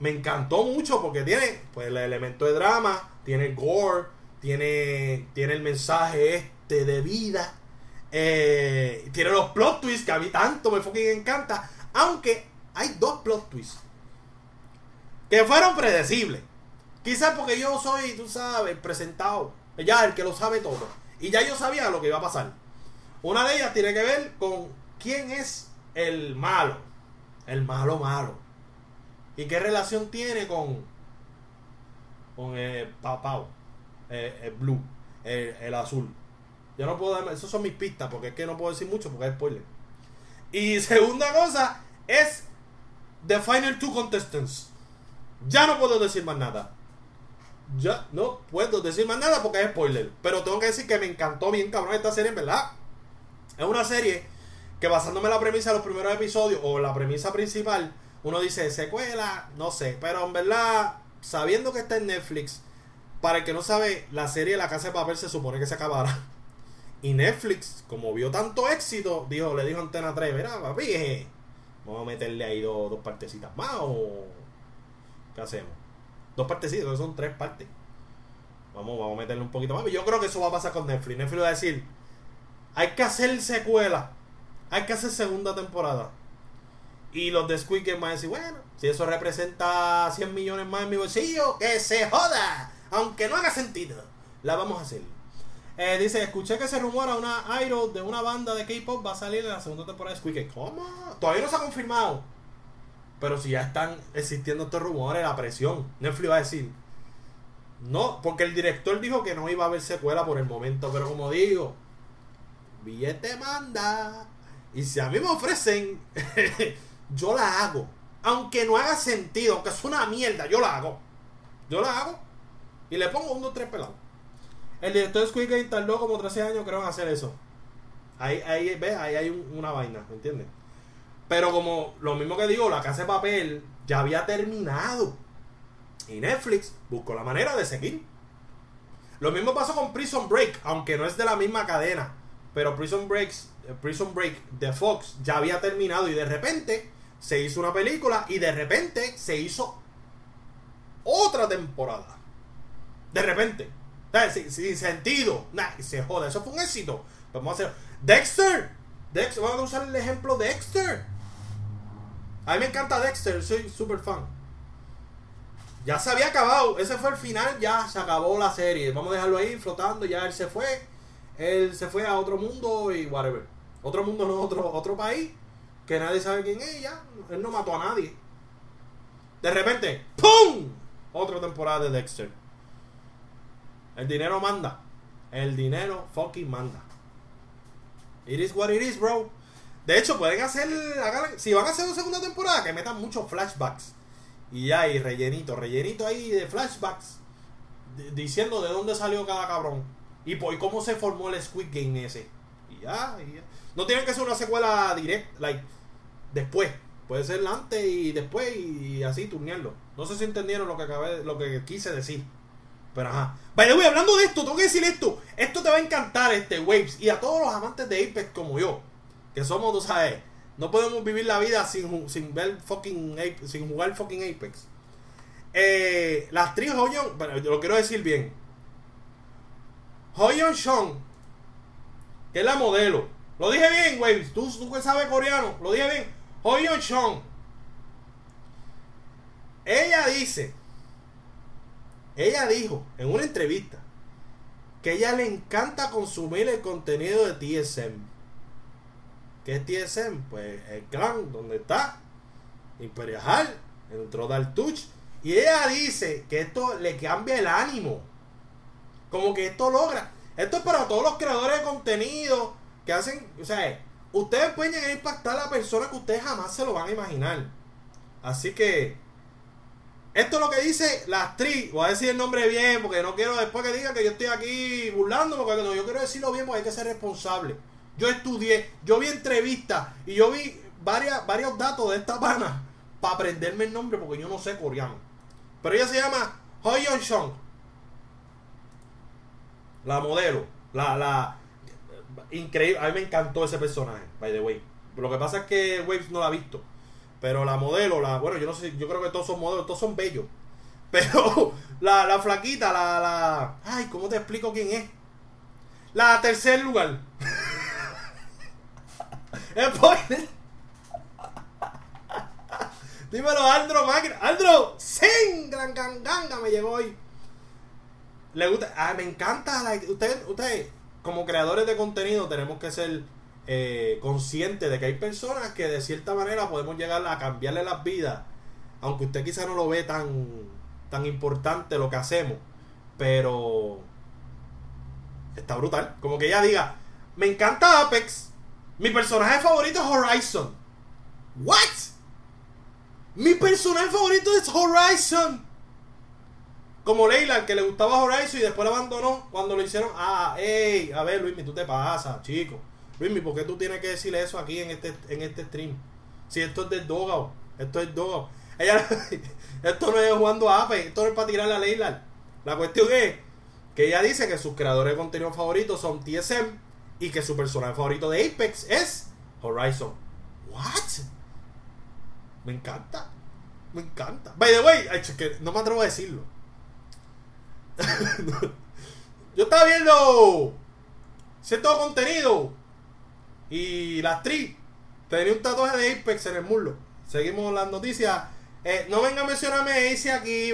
me encantó mucho porque tiene pues el elemento de drama, tiene gore, tiene, tiene el mensaje este de vida, eh, tiene los plot twists que a mí tanto me fucking encanta, aunque hay dos plot twists que fueron predecibles. Quizás porque yo soy, tú sabes, presentado, ya el que lo sabe todo. Y ya yo sabía lo que iba a pasar. Una de ellas tiene que ver con quién es el malo. El malo malo. ¿Y qué relación tiene con con el papau, el, blue, el, azul? Yo no puedo dar, esas son mis pistas porque es que no puedo decir mucho porque es spoiler. Y segunda cosa es The Final Two Contestants. Ya no puedo decir más nada. Ya no puedo decir más nada porque es spoiler. Pero tengo que decir que me encantó bien cabrón esta serie, verdad. Es una serie que basándome en la premisa de los primeros episodios o la premisa principal, uno dice secuela, no sé, pero en verdad, sabiendo que está en Netflix, para el que no sabe, la serie La Casa de Papel se supone que se acabara. Y Netflix, como vio tanto éxito, dijo, le dijo a Antena 3, mira, papi, vamos a meterle ahí dos, dos partecitas más o... ¿Qué hacemos? Dos partecitas, son tres partes. Vamos, vamos a meterle un poquito más. Yo creo que eso va a pasar con Netflix. Netflix va a decir, hay que hacer secuela, hay que hacer segunda temporada. Y los de Squid Game van a decir, bueno, si eso representa 100 millones más en mi bolsillo, que se joda. Aunque no haga sentido. La vamos a hacer. Eh, dice, escuché que se rumora una idol de una banda de K-pop va a salir en la segunda temporada de Game. ¿Cómo? Todavía no se ha confirmado. Pero si ya están existiendo estos rumores, la presión. Netflix va a decir. No, porque el director dijo que no iba a haber secuela por el momento. Pero como digo, billete manda. Y si a mí me ofrecen yo la hago. Aunque no haga sentido, aunque es una mierda, yo la hago. Yo la hago. Y le pongo un, dos, tres pelados. El director de Squid Game tardó como 13 años, creo, en hacer eso. Ahí, ahí, ¿ves? ahí hay una vaina, ¿me entiendes? Pero como lo mismo que digo, la casa de papel ya había terminado. Y Netflix buscó la manera de seguir. Lo mismo pasó con Prison Break, aunque no es de la misma cadena. Pero Prison Breaks, Prison Break de Fox ya había terminado y de repente se hizo una película y de repente se hizo otra temporada. De repente. Sin, sentido. Nah, se joda. Eso fue un éxito. Vamos a hacer. Dexter. Dexter. Vamos a usar el ejemplo de Dexter. A mí me encanta Dexter. Soy súper fan. Ya se había acabado. Ese fue el final. Ya se acabó la serie. Vamos a dejarlo ahí flotando. Ya él se fue. Él se fue a otro mundo y whatever. Otro mundo, no otro, otro país que nadie sabe quién es, ya. Él no mató a nadie. De repente, ¡pum! Otra temporada de Dexter. El dinero manda. El dinero fucking manda. It is what it is, bro. De hecho, pueden hacer. si van a hacer una segunda temporada, que metan muchos flashbacks. Y ya, y rellenito, rellenito ahí de flashbacks. diciendo de dónde salió cada cabrón. Y por cómo se formó el Squid Game ese. Y ya, y ya. No tienen que ser una secuela directa, like, después. Puede ser antes y después y así turnearlo. No sé si entendieron lo que acabé, lo que quise decir. Pero ajá. Vaya, voy hablando de esto, tengo que decir esto. Esto te va a encantar, este Waves. Y a todos los amantes de Apex como yo. Que somos, tú sabes. No podemos vivir la vida sin, sin ver fucking sin jugar fucking Apex. Eh, la actriz Hoyon, bueno, lo quiero decir bien. Hoyon Sean, que es la modelo. Lo dije bien, Waves. Tú, tú que sabes coreano. Lo dije bien. Hoyon Sean. Ella dice ella dijo en una entrevista que ella le encanta consumir el contenido de TSM. ¿Qué es TSM? Pues el clan donde está Imperial, entró Touch. Y ella dice que esto le cambia el ánimo. Como que esto logra. Esto es para todos los creadores de contenido que hacen. O sea, ustedes pueden impactar a la persona que ustedes jamás se lo van a imaginar. Así que esto es lo que dice la actriz. Voy a decir el nombre bien porque no quiero después que diga que yo estoy aquí burlando. Porque no, yo quiero decirlo bien porque hay que ser responsable. Yo estudié, yo vi entrevistas y yo vi varias, varios datos de esta pana para aprenderme el nombre porque yo no sé coreano. Pero ella se llama Hoyon Shong. La modelo. La, la. Increíble. A mí me encantó ese personaje, by the way. Lo que pasa es que Waves no la ha visto. Pero la modelo, la, bueno, yo no sé, yo creo que todos son modelos, todos son bellos. Pero la, la flaquita, la. Ay, ¿cómo te explico quién es? La tercer lugar. Dímelo, Andro Máquina. Andro, ¡Sin! Gran ganga me llegó hoy. Le gusta. Ah, me encanta. Ustedes, usted, como creadores de contenido, tenemos que ser eh, consciente de que hay personas que de cierta manera podemos llegar a cambiarle las vidas, aunque usted quizá no lo ve tan, tan importante lo que hacemos, pero está brutal. Como que ella diga, me encanta Apex, mi personaje favorito es Horizon. ¿What? Mi personaje favorito es Horizon. Como Leila, que le gustaba Horizon y después lo abandonó cuando lo hicieron. Ah, hey, a ver, Luis, tú te pasas, chico. Luismi, ¿por qué tú tienes que decirle eso aquí en este, en este stream? Si esto es del Dogao, esto es Dogao. Ella, esto no es jugando a Ape, esto no es para tirar a Leila. La cuestión es que ella dice que sus creadores de contenido favoritos son TSM y que su personaje favorito de Apex es Horizon. ¿What? Me encanta. Me encanta. By the way, no me atrevo a decirlo. Yo estaba viendo cierto contenido y la actriz tenía un tatuaje de Apex en el muslo. Seguimos las noticias. Eh, no venga a mencionarme a Ace aquí.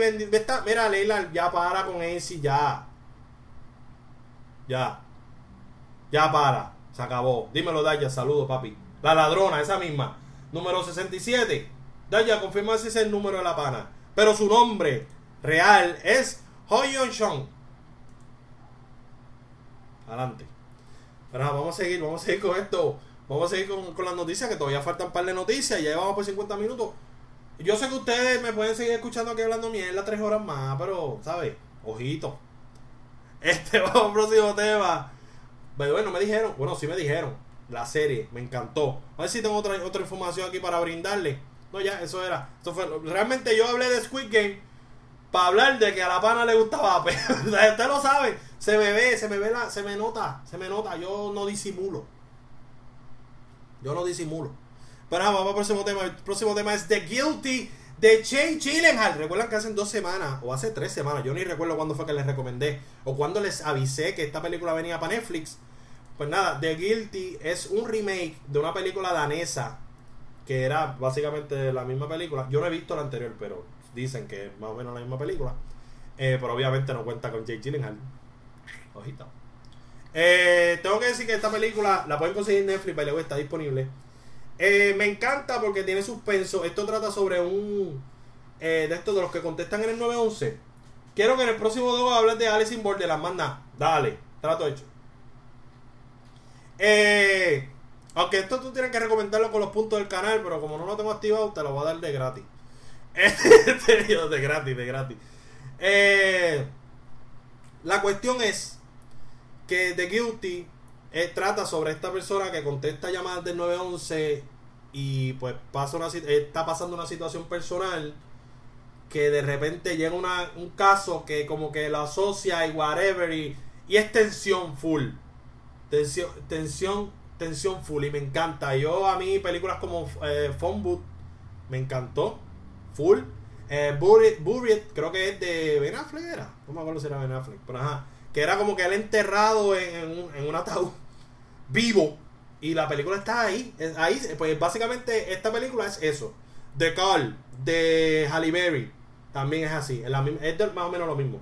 Mira, Leila, ya para con Ace, ya. Ya. Ya para. Se acabó. Dímelo, Daya. Saludos, papi. La ladrona, esa misma. Número 67. Daya, confirma si es el número de la pana. Pero su nombre real es Hoyon. Adelante. Pero vamos a seguir, vamos a seguir con esto. Vamos a seguir con, las noticias, que todavía faltan un par de noticias. Ya llevamos por 50 minutos. Yo sé que ustedes me pueden seguir escuchando aquí hablando mierda tres horas más, pero, ¿sabes? Ojito. Este vamos al próximo tema. Pero bueno, me dijeron, bueno, sí me dijeron. La serie, me encantó. A ver si tengo otra, otra información aquí para brindarle. No, ya, eso era. Eso fue, realmente yo hablé de Squid Game para hablar de que a la pana le gustaba. Pero usted lo sabe. Se me ve, se me ve la, se me nota, se me nota. Yo no disimulo. Yo no disimulo. Pero vamos al próximo tema. El próximo tema es The Guilty de Jay Gyllenhaal. Recuerdan que hace dos semanas, o hace tres semanas, yo ni recuerdo cuándo fue que les recomendé, o cuando les avisé que esta película venía para Netflix. Pues nada, The Guilty es un remake de una película danesa, que era básicamente la misma película. Yo no he visto la anterior, pero dicen que es más o menos la misma película. Eh, pero obviamente no cuenta con Jay Gyllenhaal. Ojito. Eh, tengo que decir que esta película la pueden conseguir en Netflix, luego está disponible. Eh, me encanta porque tiene suspenso. Esto trata sobre un. Eh, de estos de los que contestan en el 911. Quiero que en el próximo video hables de Alice in Borderland. Manda, dale, trato hecho. aunque esto tú tienes que recomendarlo con los puntos del canal, pero como no lo tengo activado, te lo voy a dar de gratis. de gratis, de gratis. la cuestión es que The Guilty eh, trata sobre esta persona que contesta llamadas del 911 y pues pasa una, está pasando una situación personal que de repente llega una, un caso que como que lo asocia y whatever y, y es tensión full. Tensión, tensión, tensión full y me encanta. Yo a mí películas como eh, Phone Boot me encantó. Full. Eh, Buried, creo que es de Ben Affleck era. No me acuerdo si era Ben Affleck. Pero ajá. Que era como que él enterrado en, un, ataúd vivo. Y la película está ahí. Ahí, pues básicamente esta película es eso. The Call, de Halle Berry. También es así. Es, más o menos lo mismo.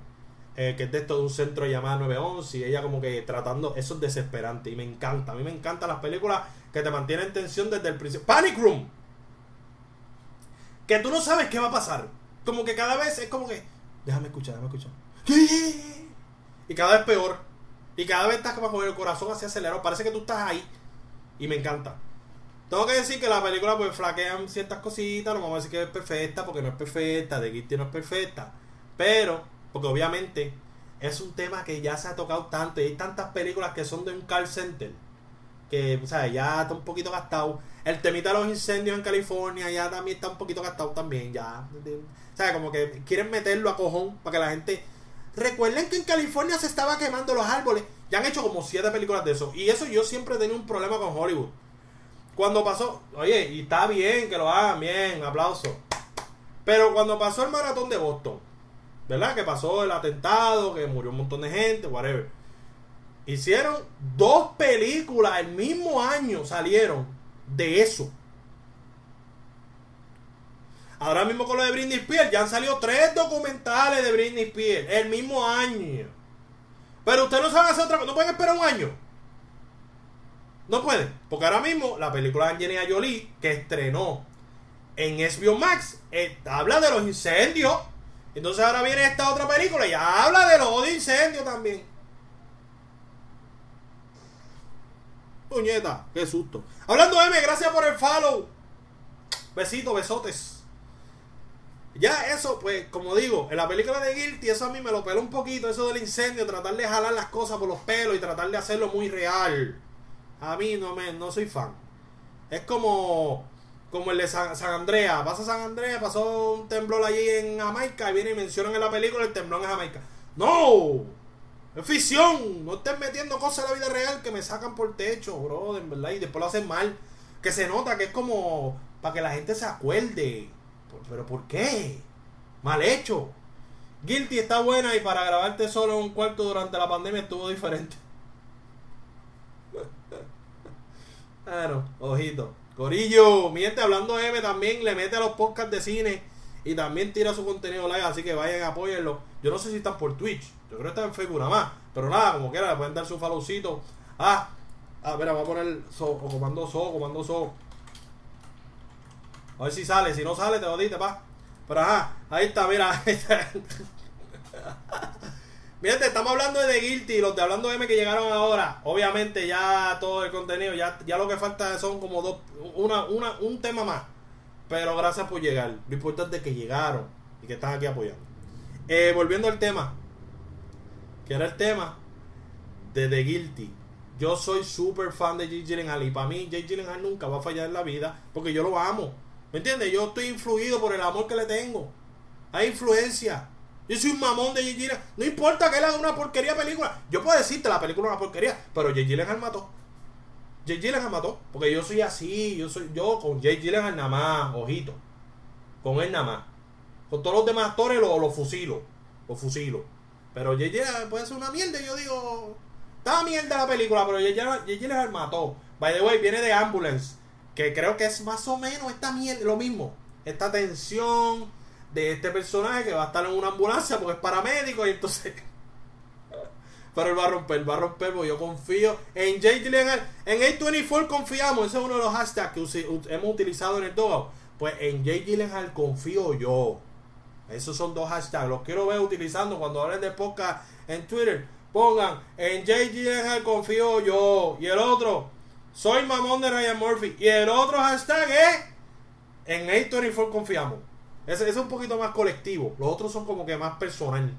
Eh, que es de esto de un centro llamado 911 y ella como que tratando, eso es desesperante y me encanta, a mí me encantan las películas que te mantienen en tensión desde el principio. Panic Room, que tú no sabes qué va a pasar, como que cada vez es como que, déjame escuchar, déjame escuchar, y cada vez peor, y cada vez estás como el corazón así acelerado, parece que tú estás ahí. Y me encanta. Tengo que decir que la película pues flaquean ciertas cositas, no vamos a decir que es perfecta porque no es perfecta, de Guilty no es perfecta, pero porque obviamente es un tema que ya se ha tocado tanto. Y hay tantas películas que son de un call center que o sea, ya está un poquito gastado. El temita de los incendios en California ya también está un poquito gastado también, ya. O sea, como que quieren meterlo a cojón para que la gente... Recuerden que en California se estaba quemando los árboles. Ya han hecho como siete películas de eso. Y eso yo siempre he tenido un problema con Hollywood. Cuando pasó, oye, y está bien que lo hagan bien, aplauso. Pero cuando pasó el maratón de Boston, ¿verdad? Que pasó el atentado, que murió un montón de gente, whatever. Hicieron dos películas el mismo año, salieron de eso. Ahora mismo con lo de Britney Spears, ya han salido tres documentales de Britney Spears el mismo año. Pero ustedes no saben hacer otra cosa, no pueden esperar un año. No pueden, porque ahora mismo la película de Angelina Jolie que estrenó en HBO Max habla de los incendios entonces ahora viene esta otra película y habla de los incendios también. Puñeta, qué susto. Hablando de M, gracias por el follow. Besitos, besotes. Ya eso, pues, como digo, en la película de Guilty, eso a mí me lo peló un poquito, eso del incendio, tratar de jalar las cosas por los pelos y tratar de hacerlo muy real. A mí no me, no soy fan. Es como como el de San, Andrea. Pasa San Andrea, pasó un temblor allí en Jamaica y viene y mencionan en la película el temblor en Jamaica. ¡No! Es ficción. No estén metiendo cosas en la vida real que me sacan por techo, bro, en verdad. Y después lo hacen mal. Que se nota que es como para que la gente se acuerde. ¿Pero por qué? Mal hecho. Guilty está buena y para grabarte solo en un cuarto durante la pandemia estuvo diferente. bueno, ojito. Corillo, miente hablando M también le mete a los podcasts de cine y también tira su contenido live, así que vayan a apoyarlo. Yo no sé si están por Twitch, yo creo que están en Facebook nada más, pero nada, como quiera, le pueden dar su followcito. Ah, a ver, voy a poner o comando so, comando so. A ver si sale, si no sale te lo diste, pa. Pero ajá, ahí está, mira. Mírate, estamos hablando de The Guilty, los de Hablando M que llegaron ahora. Obviamente ya todo el contenido, ya, ya lo que falta son como dos, una, una, un tema más. Pero gracias por llegar. Lo importante es que llegaron y que están aquí apoyando. Eh, volviendo al tema. Que era el tema de The Guilty. Yo soy súper fan de Jake Gyllenhaal y para mí Jake Gyllenhaal nunca va a fallar en la vida porque yo lo amo. ¿Me entiendes? Yo estoy influido por el amor que le tengo. Hay influencia. Yo soy un mamón de J. No importa que él haga una porquería película. Yo puedo decirte la película es una porquería, pero J. Gyllenhaal mató. J. Gyllenhaal mató. Porque yo soy así. Yo soy yo con J. Gyllenhaal nada más, ojito. Con él nada más. Con todos los demás actores los lo fusilo. Los fusilo. Pero J. Gyllenhaal puede ser una mierda. Yo digo. Está mierda la película, pero J. Gyllenhaal mató. By the way, viene de Ambulance. Que creo que es más o menos esta mierda. Lo mismo. Esta tensión de este personaje que va a estar en una ambulancia porque es paramédico y entonces pero él va a romper, va a romper porque yo confío en Jay Gyllenhaal en A24 confiamos, ese es uno de los hashtags que hemos utilizado en el Dogo pues en Jay Gyllenhaal confío yo esos son dos hashtags, los quiero ver utilizando cuando hablen de podcast en Twitter pongan en Jay Gyllenhaal confío yo y el otro soy mamón de Ryan Murphy y el otro hashtag es en A24 confiamos ese, es un poquito más colectivo. Los otros son como que más personal.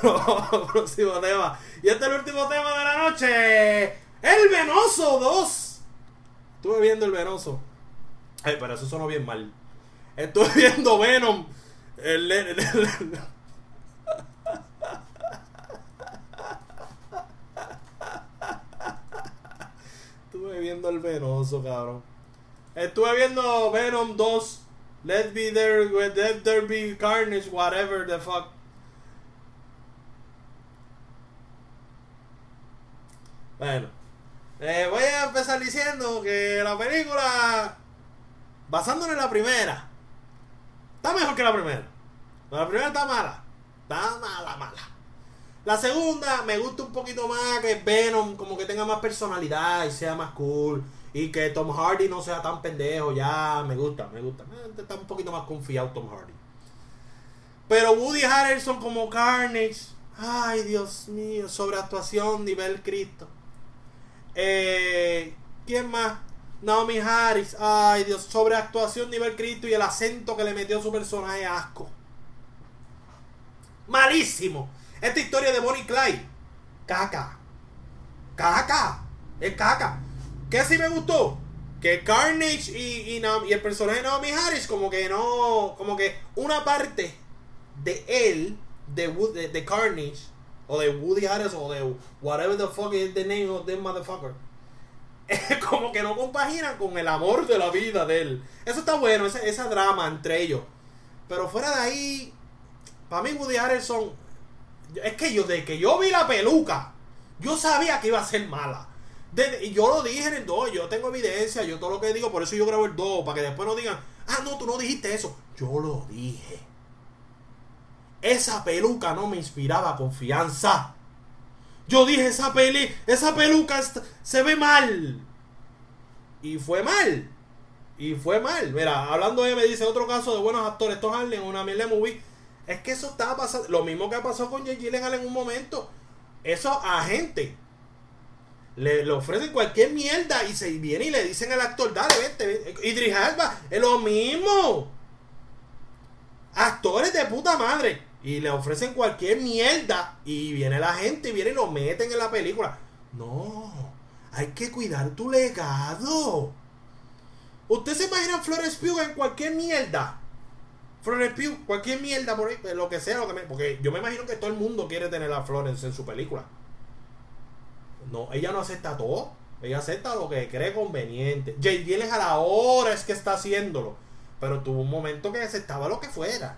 Próximo tema. Y este es el último tema de la noche. El Venoso 2. Estuve viendo el venoso. Ay, pero eso sonó bien mal. Estuve viendo Venom. El, Estuve viendo el venoso, cabrón. Estuve viendo Venom 2. Let be there, let there be carnage, whatever the fuck. Bueno, eh, voy a empezar diciendo que la película, basándonos en la primera, está mejor que la primera. La primera está mala, está mala, mala. La segunda me gusta un poquito más que Venom, como que tenga más personalidad y sea más cool. Y que Tom Hardy no sea tan pendejo, ya me gusta, me gusta. Eh, Está un poquito más confiado Tom Hardy. Pero Woody Harrelson como Carnage, ay Dios mío, sobreactuación nivel Cristo. Eh, ¿Quién más? Naomi Harris, ay Dios, sobreactuación nivel Cristo y el acento que le metió su personaje asco. Malísimo. Esta historia de Bonnie Clyde. Caca. Caca. Es caca. ¿Qué sí me gustó? Que Carnage y, y, y el personaje de Naomi Harris, como que no. Como que una parte de él, de, Wood- de, Carnage, o de Woody Harris, o de whatever the fuck is the name of the motherfucker. como que no compaginan con el amor de la vida de él. Eso está bueno, esa, esa drama entre ellos. Pero fuera de ahí, para mí Woody Harrelson, es que yo, de que yo vi la peluca, yo sabía que iba a ser mala. Desde- y yo lo dije en el 2, yo tengo evidencia, yo todo lo que digo, por eso yo grabo el 2, para que después no digan, ah, no, tú no dijiste eso. Yo lo dije. Esa peluca no me inspiraba confianza. Yo dije, esa peli, esa peluca se ve mal. Y fue mal. Y fue mal. Mira, hablando de, me dice otro caso de buenos actores, Tom una mierda de movie. Es que eso estaba pasando. Lo mismo que pasó con Jake Gyllenhaal en un momento. Esos agentes le, le ofrecen cualquier mierda y se viene y le dicen al actor, dale, vente, vente. Idris Elba, es lo mismo. Actores de puta madre. Y le ofrecen cualquier mierda. Y viene la gente y viene y lo meten en la película. No, hay que cuidar tu legado. ¿Usted se imagina a Florence Pugh en cualquier mierda? Florence Pugh, cualquier mierda por pues, lo que sea, lo que me- porque yo me imagino que todo el mundo quiere tener a Florence en su película. No, ella no acepta todo. Ella acepta lo que cree conveniente. Jay Gyllenhaal ahora es que está haciéndolo. Pero tuvo un momento que aceptaba lo que fuera.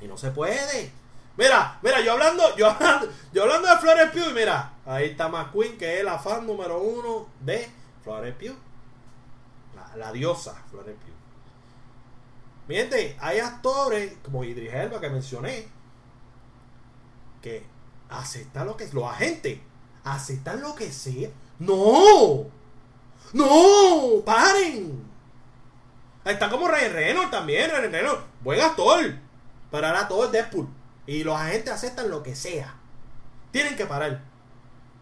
Y no se puede. Mira, mira, yo hablando, yo hablando, yo hablando de Florence Pugh, mira, ahí está McQueen, que es la fan número uno de Florence Pugh. La, la diosa Florence Pugh. Mi gente, hay actores como Idris Elba que mencioné que aceptan lo que los agentes aceptan lo que sea. No, no, paren. Está como Ryan Reynolds también, Ryan Reynolds, buen actor, pero ahora todo es Deadpool y los agentes aceptan lo que sea. Tienen que parar.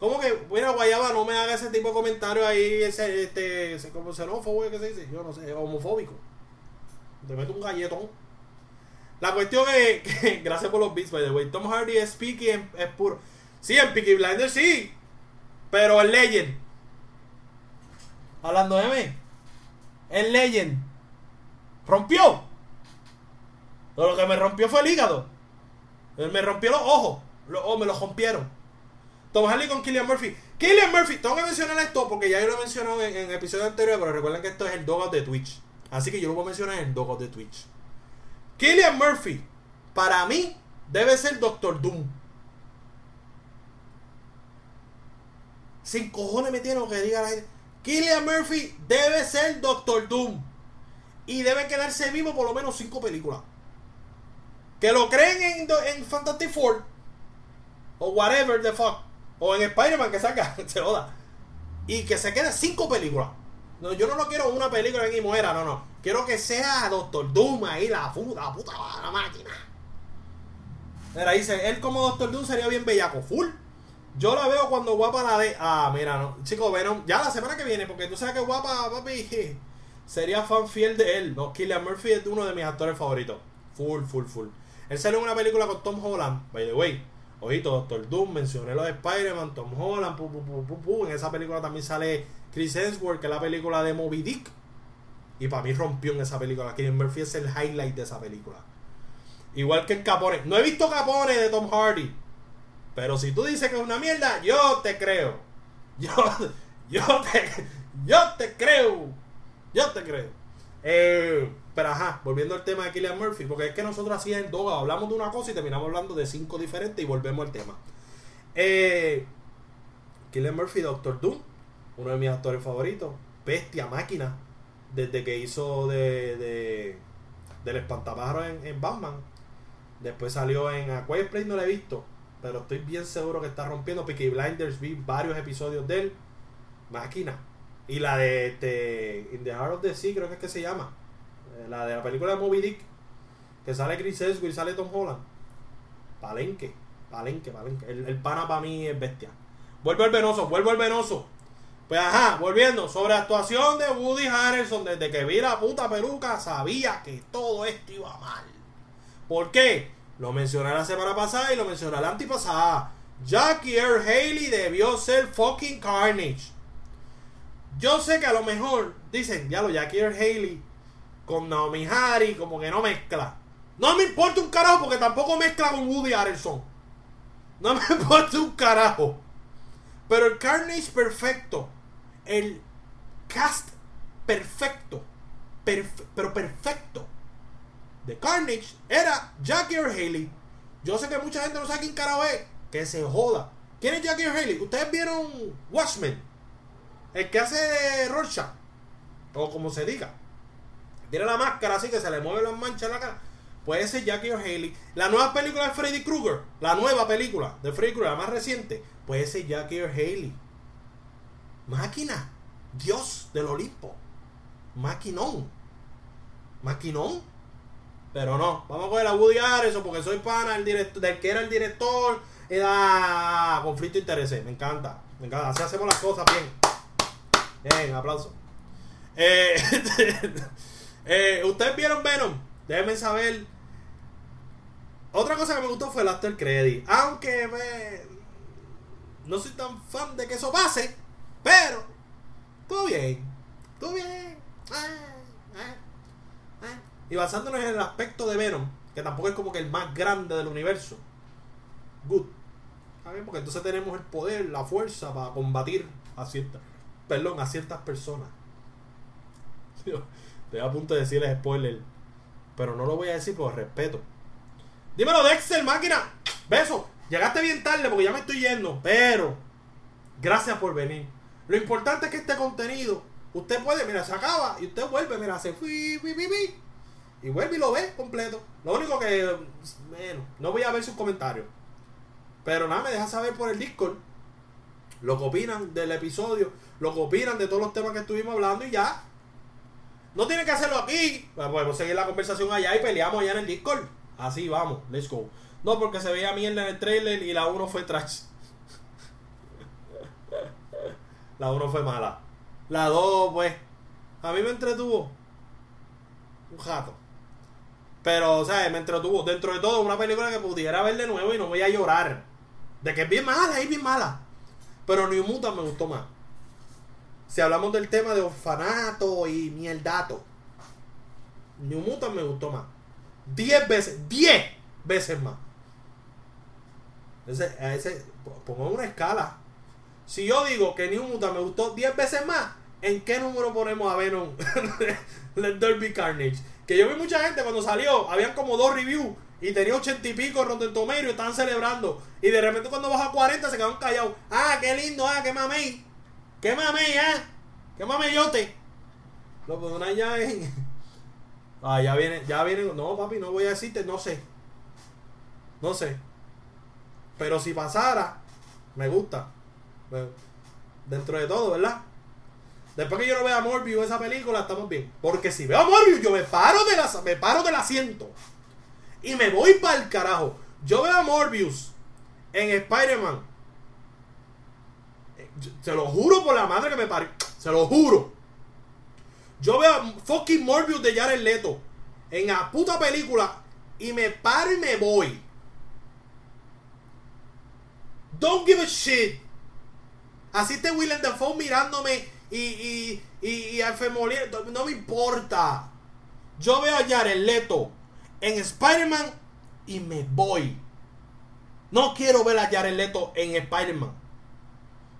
¿Cómo que, mira, Guayaba, no me haga ese tipo de comentarios ahí, ese, este, ese como xenófobo, ¿qué se dice? Yo no sé, homofóbico. Te meto un galletón. La cuestión es que, gracias por los beats, by the way, Tom Hardy es Peaky, es puro. Sí, en Peaky Blinders sí, pero en Legend. Hablando de mí, en Legend. Rompió. Lo que me rompió fue el hígado. Me rompió los ojos. Los ojos me los rompieron. Tom Hardy con Killian Murphy. Killian Murphy, tengo que mencionar esto porque ya yo lo he mencionado en, en episodios anteriores, pero recuerden que esto es el Dog de Twitch. Así que yo lo voy a mencionar en el Dog de Twitch. Killian Murphy, para mí, debe ser Doctor Doom. Sin cojones me tiene lo que diga la gente. Killian Murphy debe ser Doctor Doom. Y debe quedarse vivo por lo menos cinco películas. Que lo creen en, en Fantastic Four. O whatever the fuck. O en Spider-Man que saca. Se joda. Y que se quede cinco películas. No, yo no lo quiero una película en y muera, no, no. Quiero que sea Doctor Doom ahí, la puta, puta la máquina. Mira, dice, él como Doctor Doom sería bien bellaco, full. Yo la veo cuando guapa la de. Ah, mira, no. Chico, Venom, ya la semana que viene, porque tú sabes que guapa, papi, sería fan fiel de él. No, Killian Murphy es uno de mis actores favoritos. Full, full, full. Él salió en una película con Tom Holland, by the way. Ojito, Doctor Doom, mencioné los de Spider-Man, Tom Holland, pu, pu, pu. En esa película también sale Chris Hemsworth, que es la película de Moby Dick. Y para mí rompió en esa película. Killian Murphy es el highlight de esa película. Igual que el Capone. No he visto Capone de Tom Hardy. Pero si tú dices que es una mierda, yo te creo. Yo, yo te, yo te creo. Yo te creo. Eh, pero ajá, volviendo al tema de Killian Murphy, porque es que nosotros así en Doga hablamos de una cosa y terminamos hablando de cinco diferentes y volvemos al tema. Eh, Killian Murphy, Doctor Doom, uno de mis actores favoritos, bestia, máquina, desde que hizo de, de del espantapájaro en, Batman. Después salió en A no lo he visto, pero estoy bien seguro que está rompiendo. Peaky Blinders, vi varios episodios de él. Máquina. Y la de este, In the Heart of the Sea, creo que es que se llama. Eh, La de la película de Moby Dick. Que sale Chris Hemsworth y sale Tom Holland. Palenque. Palenque, palenque. El, el pana para mí es bestia. Vuelvo al venoso, vuelvo al venoso. Pues ajá, volviendo. Sobre actuación de Woody Harrelson. Desde que vi la puta peluca, sabía que todo esto iba mal. ¿Por qué? Lo mencioné la semana pasada y lo mencioné la antipasada. Jackie Earl Haley debió ser fucking Carnage. Yo sé que a lo mejor dicen, ya lo Jackie Earl Haley con Naomi Harry como que no mezcla. No me importa un carajo porque tampoco mezcla con Woody Harrelson. No me importa un carajo. Pero el Carnage perfecto, el cast perfecto, perfe- pero perfecto de Carnage era Jackie Earl Haley. Yo sé que mucha gente no sabe quién carajo es. Que se joda. ¿Quién es Jackie Earl Haley? ¿Ustedes vieron Watchmen? El que hace Rorschach. O como se diga. Tiene la máscara así que se le mueven las manchas en la cara. Puede ser Jackie Earl Haley. La nueva película de Freddy Krueger. La nueva película de Freddy Krueger, la más reciente. Puede ser Jackie Earl Haley. Máquina. Dios del Olimpo. Maquinón. Maquinón. Pero no, vamos a coger a Woody Harrelson porque soy pana del, que era el director. Era conflicto de intereses. Me encanta. Me encanta. Así hacemos las cosas bien. Bien, aplauso. Eh, eh, ¿Ustedes vieron Venom? Déjenme saber. Otra cosa que me gustó fue el after credit. Aunque me- no soy tan fan de que eso pase. Pero, todo bien. Todo bien. Y basándonos en el aspecto de Venom, que tampoco es como que el más grande del universo. Good. Porque entonces tenemos el poder, la fuerza para combatir a ciertas, perdón, a ciertas personas. Estoy a punto de decirles spoiler, pero no lo voy a decir por respeto. Dímelo, Dexter, máquina. Beso. Llegaste bien tarde porque ya me estoy yendo, pero gracias por venir. Lo importante es que este contenido, usted puede, mira, se acaba y usted vuelve, mira, fui, fui, fui, y vuelve y lo ve completo. Lo único que, bueno, no voy a ver sus comentarios. Pero nada, me deja saber por el Discord lo que opinan del episodio, lo que opinan de todos los temas que estuvimos hablando y ya. No tienen que hacerlo aquí. Pues Podemos seguir la conversación allá y peleamos allá en el Discord. Así vamos, let's go. No, porque se veía mierda en el trailer y la 1 fue trash. La 1 fue mala. La 2, pues, a mí me entretuvo. Un jato. Pero, o sea, me entretuvo. Dentro de todo, una película que pudiera ver de nuevo y no voy a llorar. De que es bien mala, es bien mala. Pero New Mutant me gustó más. Si hablamos del tema de orfanato y mierdato. New Mutant me gustó más. 10 veces, 10 veces más. Ese, ese, pongo una escala. Si yo digo que New Mutant me gustó 10 veces más, ¿en qué número ponemos a Venom? Let Be Carnage. Que yo vi mucha gente cuando salió, habían como dos reviews y tenía 80 y pico en Rotten Tomatoes y estaban celebrando. Y de repente cuando baja a 40 se quedaron callados. Ah, qué lindo, ah, qué mamey. Qué mamey, ah. Qué mameyote. Lo ponen ya en. Ah, ya viene, ya viene. No, papi, no voy a decirte, no sé. No sé. Pero si pasara, me gusta. Bueno, Dentro de todo, ¿verdad? Después que yo no vea Morbius esa película, estamos bien. Porque si veo Morbius, yo me paro, de la, me paro del asiento. Y me voy para el carajo. Yo veo a Morbius en Spider-Man. Eh, Se lo juro por la madre que me parió. Se lo juro. Yo veo a fucking Morbius de Jared Leto en la puta película y me paro y me voy. Don't give a shit. Así esté Willem Dafoe mirándome y, y, y, y no me importa. Yo veo a Jared Leto en Spider-Man y me voy. No quiero ver a Jared Leto en Spider-Man.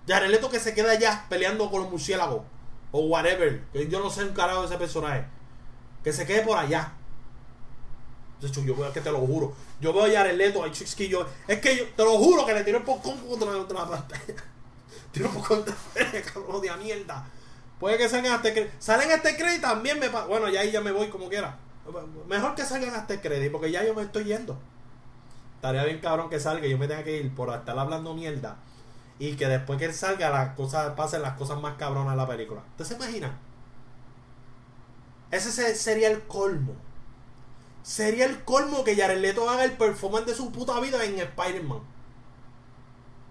Jared Leto que se queda allá peleando con los murciélagos. O whatever. Que yo no sé un carajo de ese personaje. Que se quede por allá. De hecho, yo veo que te lo juro. Yo veo a Jared Leto, hay. Es que yo te lo juro que le tiro un poco contra, la pantalla. Tiro un poco contra cabrón de mierda. Puede que salgan hasta el Salen hasta el crédito también me Bueno, ya ahí ya me voy como quiera. Mejor que salgan hasta el crédito, porque ya yo me estoy yendo. Estaría bien cabrón que salga yo me tenga que ir por estar hablando mierda. Y que después que él salga las cosas pasen las cosas más cabronas de la película. ¿Usted se imagina? Ese sería el colmo. Sería el colmo que Jared Leto haga el performance de su puta vida en Spider-Man.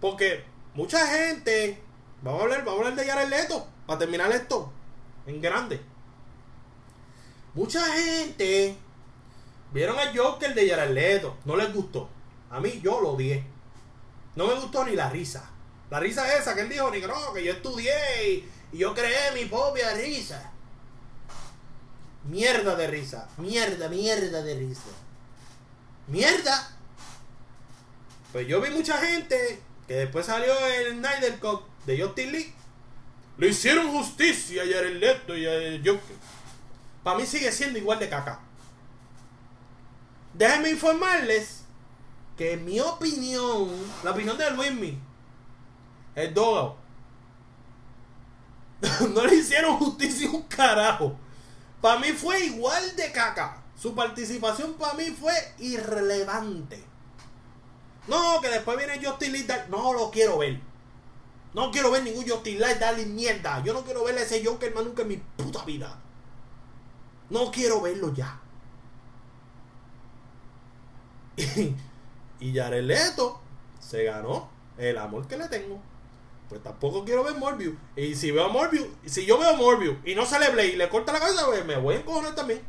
Porque mucha gente. Vamos a hablar, vamos a hablar de Jared Leto. Para terminar esto. En grande. Mucha gente. Vieron al Joker de Jared Leto. No les gustó. A mí yo lo odié. No me gustó ni la risa. La risa esa que él dijo, ni que no, que yo estudié y, y yo creé mi propia risa. Mierda de risa. Mierda, mierda de risa. Mierda. Pues yo vi mucha gente que después salió el Snyder de Justin Lee. Le hicieron justicia a Jared Leto y a Joker. Para mí sigue siendo igual de caca. Déjenme informarles que mi opinión, la opinión de Luismi, es Dogo. no le hicieron justicia un carajo. Para mí fue igual de caca. Su participación para mí fue irrelevante. No, que después viene Justin Lee. No lo quiero ver. No quiero ver ningún Justin Lee darle mierda. Yo no quiero ver a ese Joker más nunca en mi puta vida. No quiero verlo ya. Y, y Jared Leto se ganó el amor que le tengo pues tampoco quiero ver Morbius. Y si veo Morbius, si yo veo Morbius y no sale Blade y le corta la cabeza, pues me voy a encojonar también.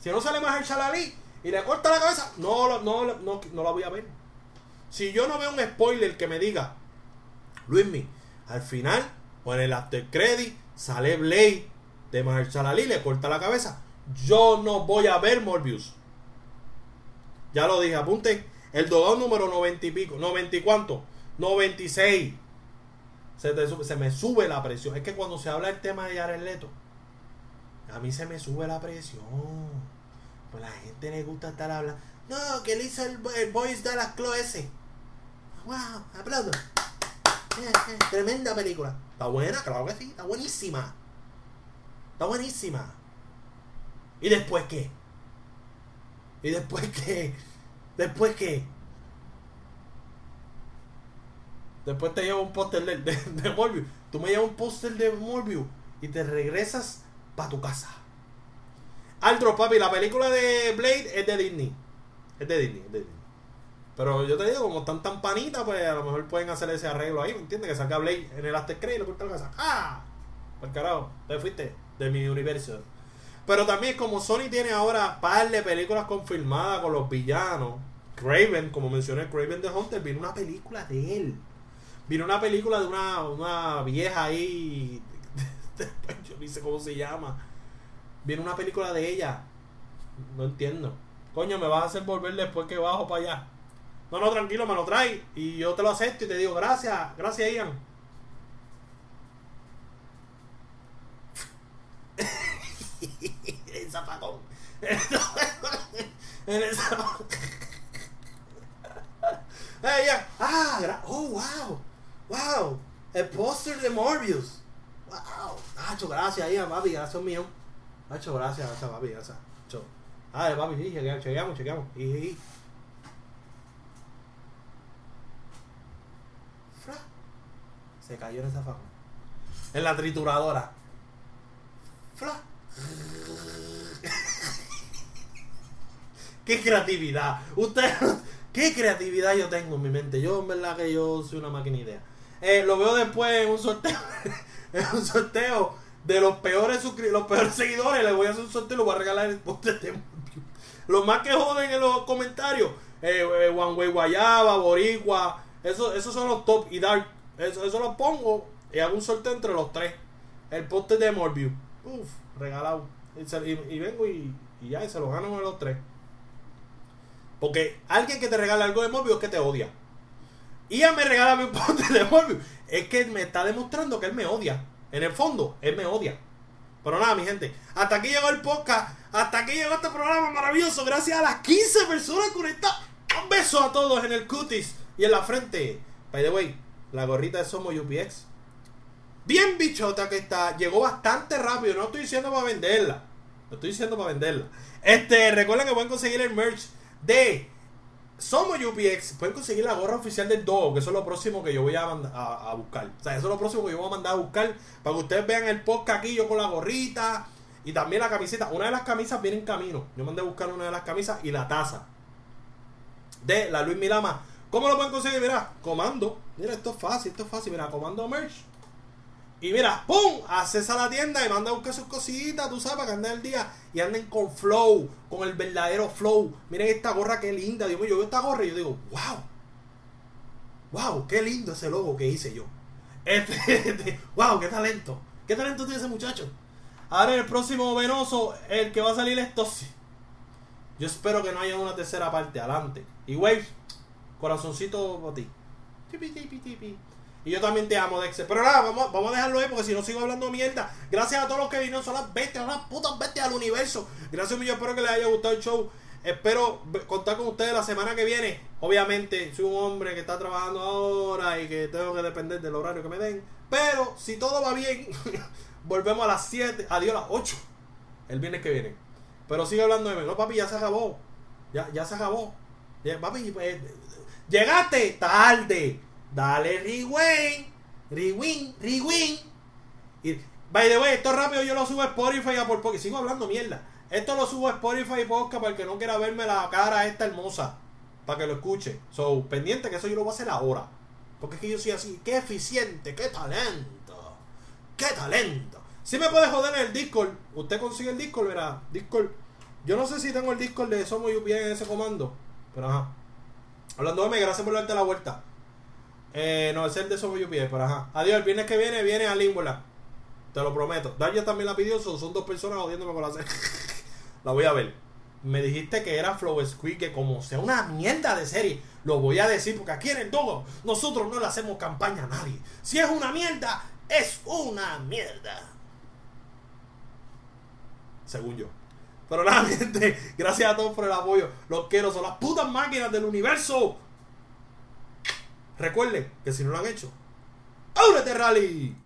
Si no sale más el Shalali y le corta la cabeza, no, no, no, no la voy a ver. Si yo no veo un spoiler que me diga, Luismi, al final, o en el after credit, sale Blade de Mahershala Ali, le corta la cabeza. Yo no voy a ver Morbius. Ya lo dije, apunten. El dogado número 90 y pico. ¿90 y cuánto? 96 se, me sube la presión. Es que cuando se habla el tema de Jared Leto, a mí se me sube la presión. Pues la gente le gusta estar hablando. No, que él hizo el, Boys de las ese. ¡Wow! Aplaudo. Eh, eh, tremenda película. Está buena, claro que sí. Está buenísima. Está buenísima. ¿Y después qué? ¿Y después qué? ¿Después qué? Después te lleva un póster de, de, Morbius. Tú me llevas un póster de Morbius y te regresas para tu casa. Altro, papi, la película de Blade es de Disney. Es de Disney, es de Disney. Pero yo te digo, como están tan panitas, pues a lo mejor pueden hacer ese arreglo ahí, ¿me entiendes? Que salga Blade en el After Credit y le corta la casa. ¡Ah! Por carajo, te fuiste de mi universo. Pero también como Sony tiene ahora par de películas confirmadas con los villanos. Craven, como mencioné, Craven the Hunter, viene una película de él. Vino una película de una, una vieja ahí. Yo no sé cómo se llama. Viene una película de ella. No entiendo. Coño, me vas a hacer volver después que bajo para allá. No, no, tranquilo, me lo trae. Y yo te lo acepto y te digo, gracias, gracias, Ian. el zapacón. En el zapacón. hey, ya. Ah, oh, wow. ¡Wow! El póster de Morbius. ¡Wow! Nacho, gracias ahí, papi, gracias mío. Nacho, gracias, gracias, papi, gracias. Nacho. Ah, papi, sí, chequeamos, chequeamos, chequeamos. Y. Se cayó en esa fama. En la trituradora. Fra. ¡Qué creatividad! Usted, qué creatividad yo tengo en mi mente. Yo, en verdad, que yo soy una máquina de idea. Eh, lo veo después en un sorteo. en un sorteo de los peores los peores seguidores. Le voy a hacer un sorteo y lo voy a regalar el Los más que joden en los comentarios. Eh, eh, One Way Guayaba, Boricua. Eso, esos son los top y dark. Eso, eso lo pongo y hago un sorteo entre los tres. el poste de Morbius. Uf, regalado. Y, vengo y, ya, y se lo gano a los tres. Porque alguien que te regala algo de Morbius es que te odia. Y ya me regala mi poste de Morbius. Es que me está demostrando que él me odia. En el fondo, él me odia. Pero nada, mi gente. Hasta aquí llegó el podcast. Hasta aquí llegó este programa maravilloso. Gracias a las 15 personas conectadas. Un beso a todos en el cutis y en la frente. By the way, la gorrita de Somos UPX. Bien bichota que está. Llegó bastante rápido. No estoy diciendo para venderla. No estoy diciendo para venderla. Este, recuerden que pueden conseguir el merch de Somos UPX. Pueden conseguir la gorra oficial del Dog. Que eso es lo próximo que yo voy a, a, a, buscar. O sea, eso es lo próximo que yo voy a mandar a buscar. Para que ustedes vean el podcast aquí. Yo con la gorrita. Y también la camiseta. Una de las camisas viene en camino. Yo mandé a buscar una de las camisas y la taza. De la Luis Milama. ¿Cómo lo pueden conseguir? Mira, comando. Mira, esto es fácil, esto es fácil. Mira, comando merch. Y mira, ¡pum! Haces a la tienda y manda a buscar sus cositas, tú sabes, para que anden el día y anden con flow, con el verdadero flow. Miren esta gorra, qué linda. Dios mío, yo veo esta gorra y yo digo, wow. Wow, qué lindo ese logo que hice yo. Este, este, wow, qué talento. ¿Qué talento tiene ese muchacho? Ahora el próximo venoso, el que va a salir es Tossi. Yo espero que no haya una tercera parte. Adelante. Y Wave, corazoncito para ti. Y yo también te amo, Dexter. Pero nada, vamos, vamos a dejarlo ahí porque si no sigo hablando mierda. Gracias a todos los que vinieron, son las bestias, son las putas bestias del universo. Gracias, yo espero que les haya gustado el show. Espero contar con ustedes la semana que viene. Obviamente, soy un hombre que está trabajando ahora y que tengo que depender del horario que me den. Pero si todo va bien, volvemos a las 7, adiós a las 8, el viernes que viene. Pero sigue hablando de mí. No, papi, ya se acabó. Ya, ya se acabó. papi, pues, llegaste tarde. Dale rewind, rewind, rewind. Y, by the way, esto rápido yo lo subo a Spotify a por porque sigo hablando mierda. Esto lo subo a Spotify y podcast para el que no quiera verme la cara esta hermosa. Para que lo escuche. So, pendiente que eso yo lo voy a hacer ahora. Porque es que yo soy así. Qué eficiente, qué talento. Qué talento. Si me puede joder en el Discord. Usted consigue el Discord, verá. Discord. Yo no sé si tengo el Discord de Somos UPN en ese comando. Pero ajá. Hablando de mí, gracias por darte la vuelta. Eh, no, es el de Somos UPN, pero ajá. Adiós, el viernes que viene viene a Limbola. Te lo prometo. Daria también la pidió, son, son dos personas jodiéndome con la serie. la voy a ver. Me dijiste que era Flow Squid, que como sea una mierda de serie, lo voy a decir porque aquí en el todo nosotros no le hacemos campaña a nadie. Si es una mierda, es una mierda. Según yo. Pero nada, gente, gracias a todos por el apoyo. Los quiero, son las putas máquinas del universo. Recuerden que si no lo han hecho, ¡ábrete rally!